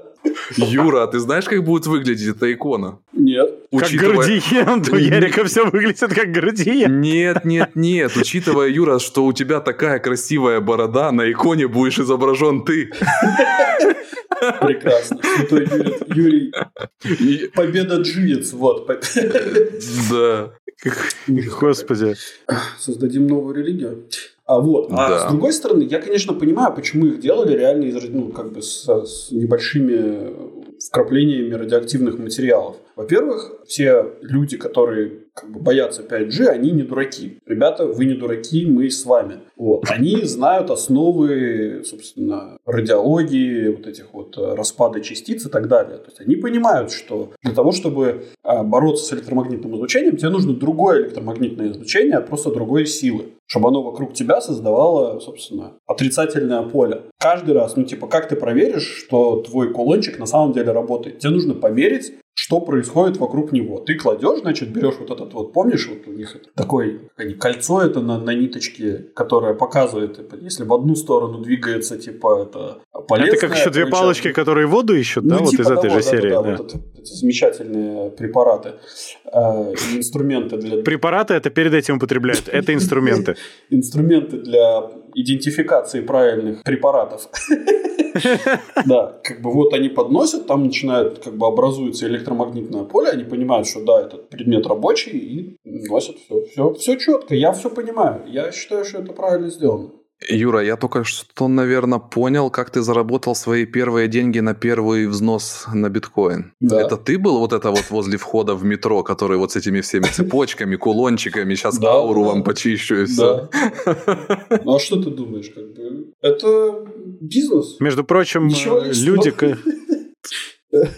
Юра, а ты знаешь, как будет выглядеть эта икона? Нет. Учитывая... Как градиент. У Ярика все выглядит как градиент. Нет, нет, нет. Учитывая, Юра, что у тебя такая красивая борода, на иконе будешь изображен ты. Прекрасно. Святой Юрий. Юрий. Победа джиец. Вот. Да. Господи. Создадим новую религию. А вот. А да. с другой стороны, я, конечно, понимаю, почему их делали реально из, ну, как бы с, с небольшими вкраплениями радиоактивных материалов. Во-первых, все люди, которые как бы боятся 5G, они не дураки. Ребята, вы не дураки, мы с вами. Вот. Они знают основы, собственно, радиологии, вот этих вот э, распада частиц и так далее. То есть они понимают, что для того, чтобы а, бороться с электромагнитным излучением, тебе нужно другое электромагнитное излучение, просто другой силы чтобы оно вокруг тебя создавало, собственно, отрицательное поле. Каждый раз, ну, типа, как ты проверишь, что твой кулончик на самом деле работает? Тебе нужно померить, что происходит вокруг него. Ты кладешь, значит, берешь вот этот вот, помнишь, вот у них такое они, кольцо это на, на ниточке, которое показывает, типа, если в одну сторону двигается, типа, это полезно. Это как еще две палочки, которые воду ищут, ну, да, типа вот из этой же серии. Да, да. Вот эти замечательные препараты, э, инструменты для... Препараты это перед этим употребляют, это инструменты. Инструменты для идентификации правильных препаратов. Да, как бы вот они подносят, там начинает, как бы образуется электромагнитное поле, они понимают, что да, этот предмет рабочий, и носят все, все, все четко, я все понимаю, я считаю, что это правильно сделано. Юра, я только что, наверное, понял, как ты заработал свои первые деньги на первый взнос на биткоин. Да. Это ты был вот это вот возле входа в метро, который вот с этими всеми цепочками, кулончиками, сейчас Да, ауру да. вам почищу и все. Ну а что ты думаешь, как бы? Это бизнес. Между прочим, Ничего люди...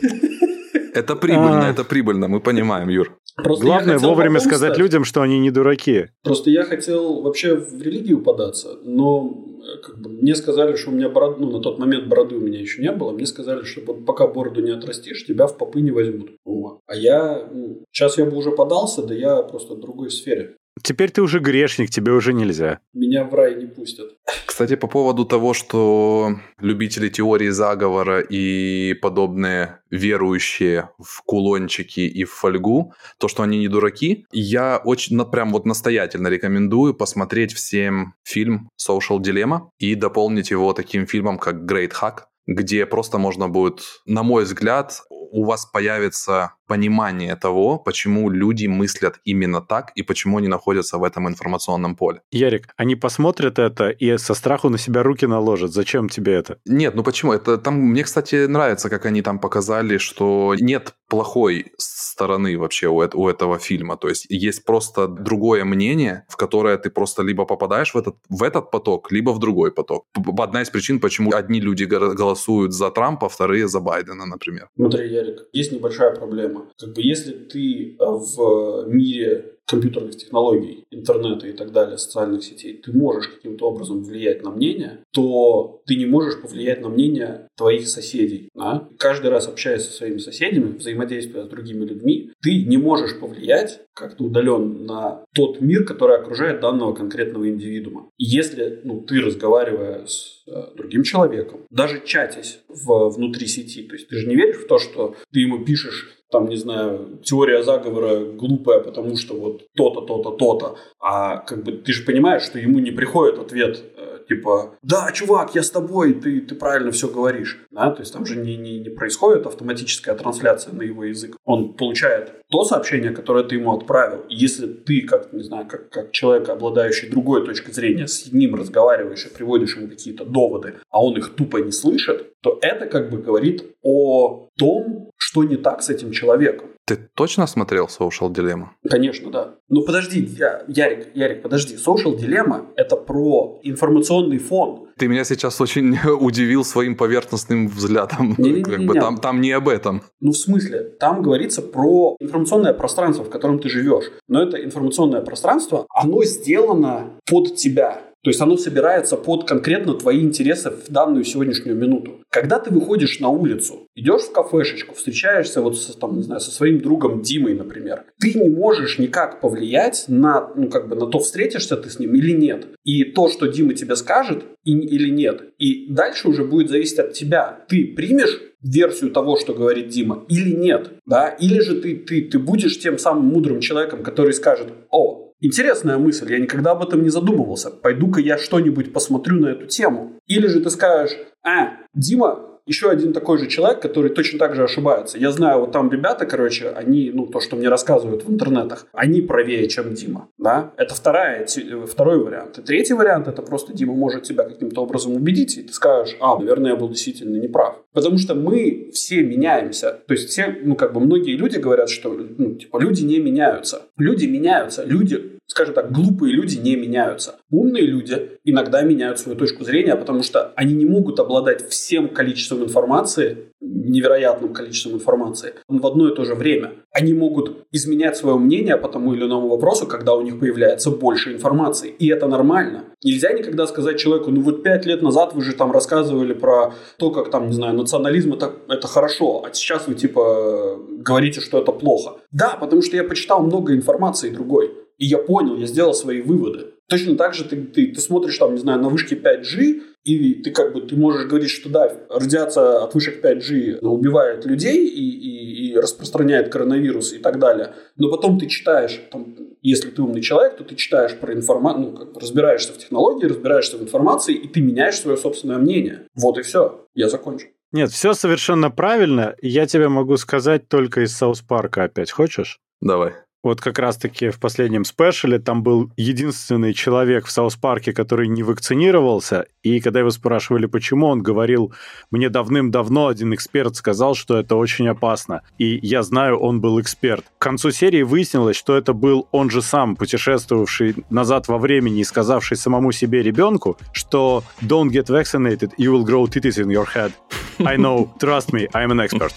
Это прибыльно, А. это прибыльно, мы понимаем, Юр. Просто Главное вовремя сказать стать. людям, что они не дураки. Просто я хотел вообще в религию податься, но э, как бы, мне сказали, что у меня бороды, ну, на тот момент бороды у меня еще не было, мне сказали, что вот пока бороду не отрастишь, тебя в попы не возьмут. Вот. А я, ну, сейчас я бы уже подался, да я просто в другой сфере. Теперь ты уже грешник, тебе уже нельзя. Меня в рай не пустят. Кстати, по поводу того, что любители теории заговора и подобные верующие в кулончики и в фольгу, то, что они не дураки, я очень, прям вот настоятельно рекомендую посмотреть всем фильм Social Dilemma и дополнить его таким фильмом, как Great Hack, где просто можно будет, на мой взгляд, у вас появится понимание того, почему люди мыслят именно так и почему они находятся в этом информационном поле. Ярик, они посмотрят это и со страху на себя руки наложат. Зачем тебе это? Нет, ну почему? Это там мне, кстати, нравится, как они там показали, что нет плохой стороны вообще у, у этого фильма. То есть есть просто другое мнение, в которое ты просто либо попадаешь в этот, в этот поток, либо в другой поток. Одна из причин, почему одни люди голосуют за Трампа, вторые за Байдена, например. Смотри, Ярик, есть небольшая проблема. Как бы если ты э, в мире компьютерных технологий, интернета и так далее, социальных сетей, ты можешь каким-то образом влиять на мнение, то ты не можешь повлиять на мнение твоих соседей. Да? Каждый раз общаясь со своими соседями, взаимодействуя с другими людьми, ты не можешь повлиять как-то удален на тот мир, который окружает данного конкретного индивидуума. И если ну, ты, разговаривая с э, другим человеком, даже чатясь в, внутри сети, то есть ты же не веришь в то, что ты ему пишешь там, не знаю, теория заговора глупая, потому что вот то-то, то-то, то-то. А как бы ты же понимаешь, что ему не приходит ответ типа «Да, чувак, я с тобой, ты, ты правильно все говоришь». Да? То есть там же не, не, не происходит автоматическая трансляция на его язык. Он получает то сообщение, которое ты ему отправил. И если ты, как, не знаю, как, как человек, обладающий другой точкой зрения, с ним разговариваешь и приводишь ему какие-то доводы, а он их тупо не слышит, то это как бы говорит о том, что не так с этим человеком. Ты точно смотрел Social Dilemma? Конечно, да. Ну подожди, я- Ярик, Ярик, подожди. Social Dilemma – это про информационный фон. Ты меня сейчас очень удивил своим поверхностным взглядом. Не-не-не-не. Как бы там, там не об этом. Ну, в смысле, там говорится про информационное пространство, в котором ты живешь. Но это информационное пространство, оно сделано под тебя. То есть оно собирается под конкретно твои интересы в данную сегодняшнюю минуту. Когда ты выходишь на улицу, идешь в кафешечку, встречаешься вот со, там, не знаю, со своим другом Димой, например, ты не можешь никак повлиять на, ну, как бы на то, встретишься ты с ним или нет. И то, что Дима тебе скажет, и, или нет. И дальше уже будет зависеть от тебя. Ты примешь версию того, что говорит Дима, или нет, да, или же ты, ты, ты будешь тем самым мудрым человеком, который скажет, о, интересная мысль, я никогда об этом не задумывался, пойду-ка я что-нибудь посмотрю на эту тему. Или же ты скажешь, а, Дима еще один такой же человек, который точно так же ошибается. Я знаю, вот там ребята, короче, они, ну, то, что мне рассказывают в интернетах, они правее, чем Дима, да? Это вторая, те- второй вариант. И третий вариант, это просто Дима может тебя каким-то образом убедить, и ты скажешь, а, наверное, я был действительно неправ. Потому что мы все меняемся. То есть все, ну, как бы многие люди говорят, что, ну, типа, люди не меняются. Люди меняются. Люди, скажем так, глупые люди не меняются. Умные люди иногда меняют свою точку зрения, потому что они не могут обладать всем количеством информации, невероятным количеством информации в одно и то же время. Они могут изменять свое мнение по тому или иному вопросу, когда у них появляется больше информации. И это нормально. Нельзя никогда сказать человеку, ну вот пять лет назад вы же там рассказывали про то, как там, не знаю, национализм это, это хорошо, а сейчас вы типа говорите, что это плохо. Да, потому что я почитал много информации другой. И я понял, я сделал свои выводы. Точно так же ты, ты, ты смотришь там, не знаю, на вышке 5G, и ты как бы ты можешь говорить, что да, радиация от вышек 5G убивает людей и, и, и распространяет коронавирус и так далее. Но потом ты читаешь, там, если ты умный человек, то ты читаешь про информацию, ну, как бы разбираешься в технологии, разбираешься в информации, и ты меняешь свое собственное мнение. Вот и все. Я закончу. Нет, все совершенно правильно. Я тебе могу сказать только из South Park 'а опять. Хочешь? Давай. Вот как раз-таки в последнем special 'е там был единственный человек в South Park 'е, который не вакцинировался, и когда его спрашивали, почему, он говорил, мне давным-давно один эксперт сказал, что это очень опасно. И я знаю, он был эксперт. К концу серии выяснилось, что это был он же сам, путешествовавший назад во времени и сказавший самому себе ребенку, что don't get vaccinated, you will grow titties in your head. I know, trust me, I'm an expert.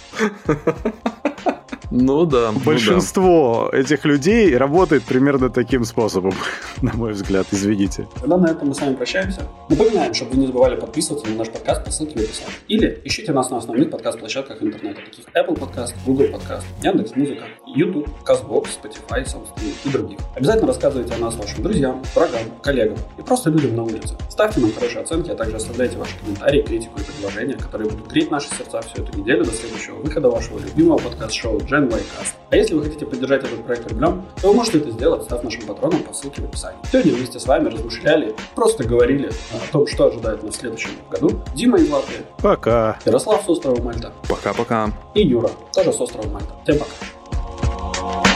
Ну да. Большинство ну да. этих людей работает примерно таким способом, на мой взгляд, извините. Тогда на этом мы с вами прощаемся. Напоминаем, чтобы вы не забывали подписываться на наш подкаст по ссылке в описании. Или ищите нас на основных подкаст-площадках интернета, таких Apple Podcast, Google Podcast, Яндекс.Музыка, YouTube, CastBox, Spotify, собственно, и других. Обязательно рассказывайте о нас вашим друзьям, врагам, коллегам и просто людям на улице. Ставьте нам хорошие оценки, а также оставляйте ваши комментарии, критику и предложения, которые будут греть наши сердца всю эту неделю до следующего выхода вашего любимого подкаст-шоу Gen Cast. А если вы хотите поддержать этот проект рублем, то вы можете это сделать, став нашим патроном по ссылке в описании. Сегодня вместе с вами размышляли, просто говорили о том, что ожидает нас в следующем году. Дима из Латвии. Пока. Ярослав с острова Мальта. Пока-пока. И Юра, тоже с острова Мальта. Всем пока.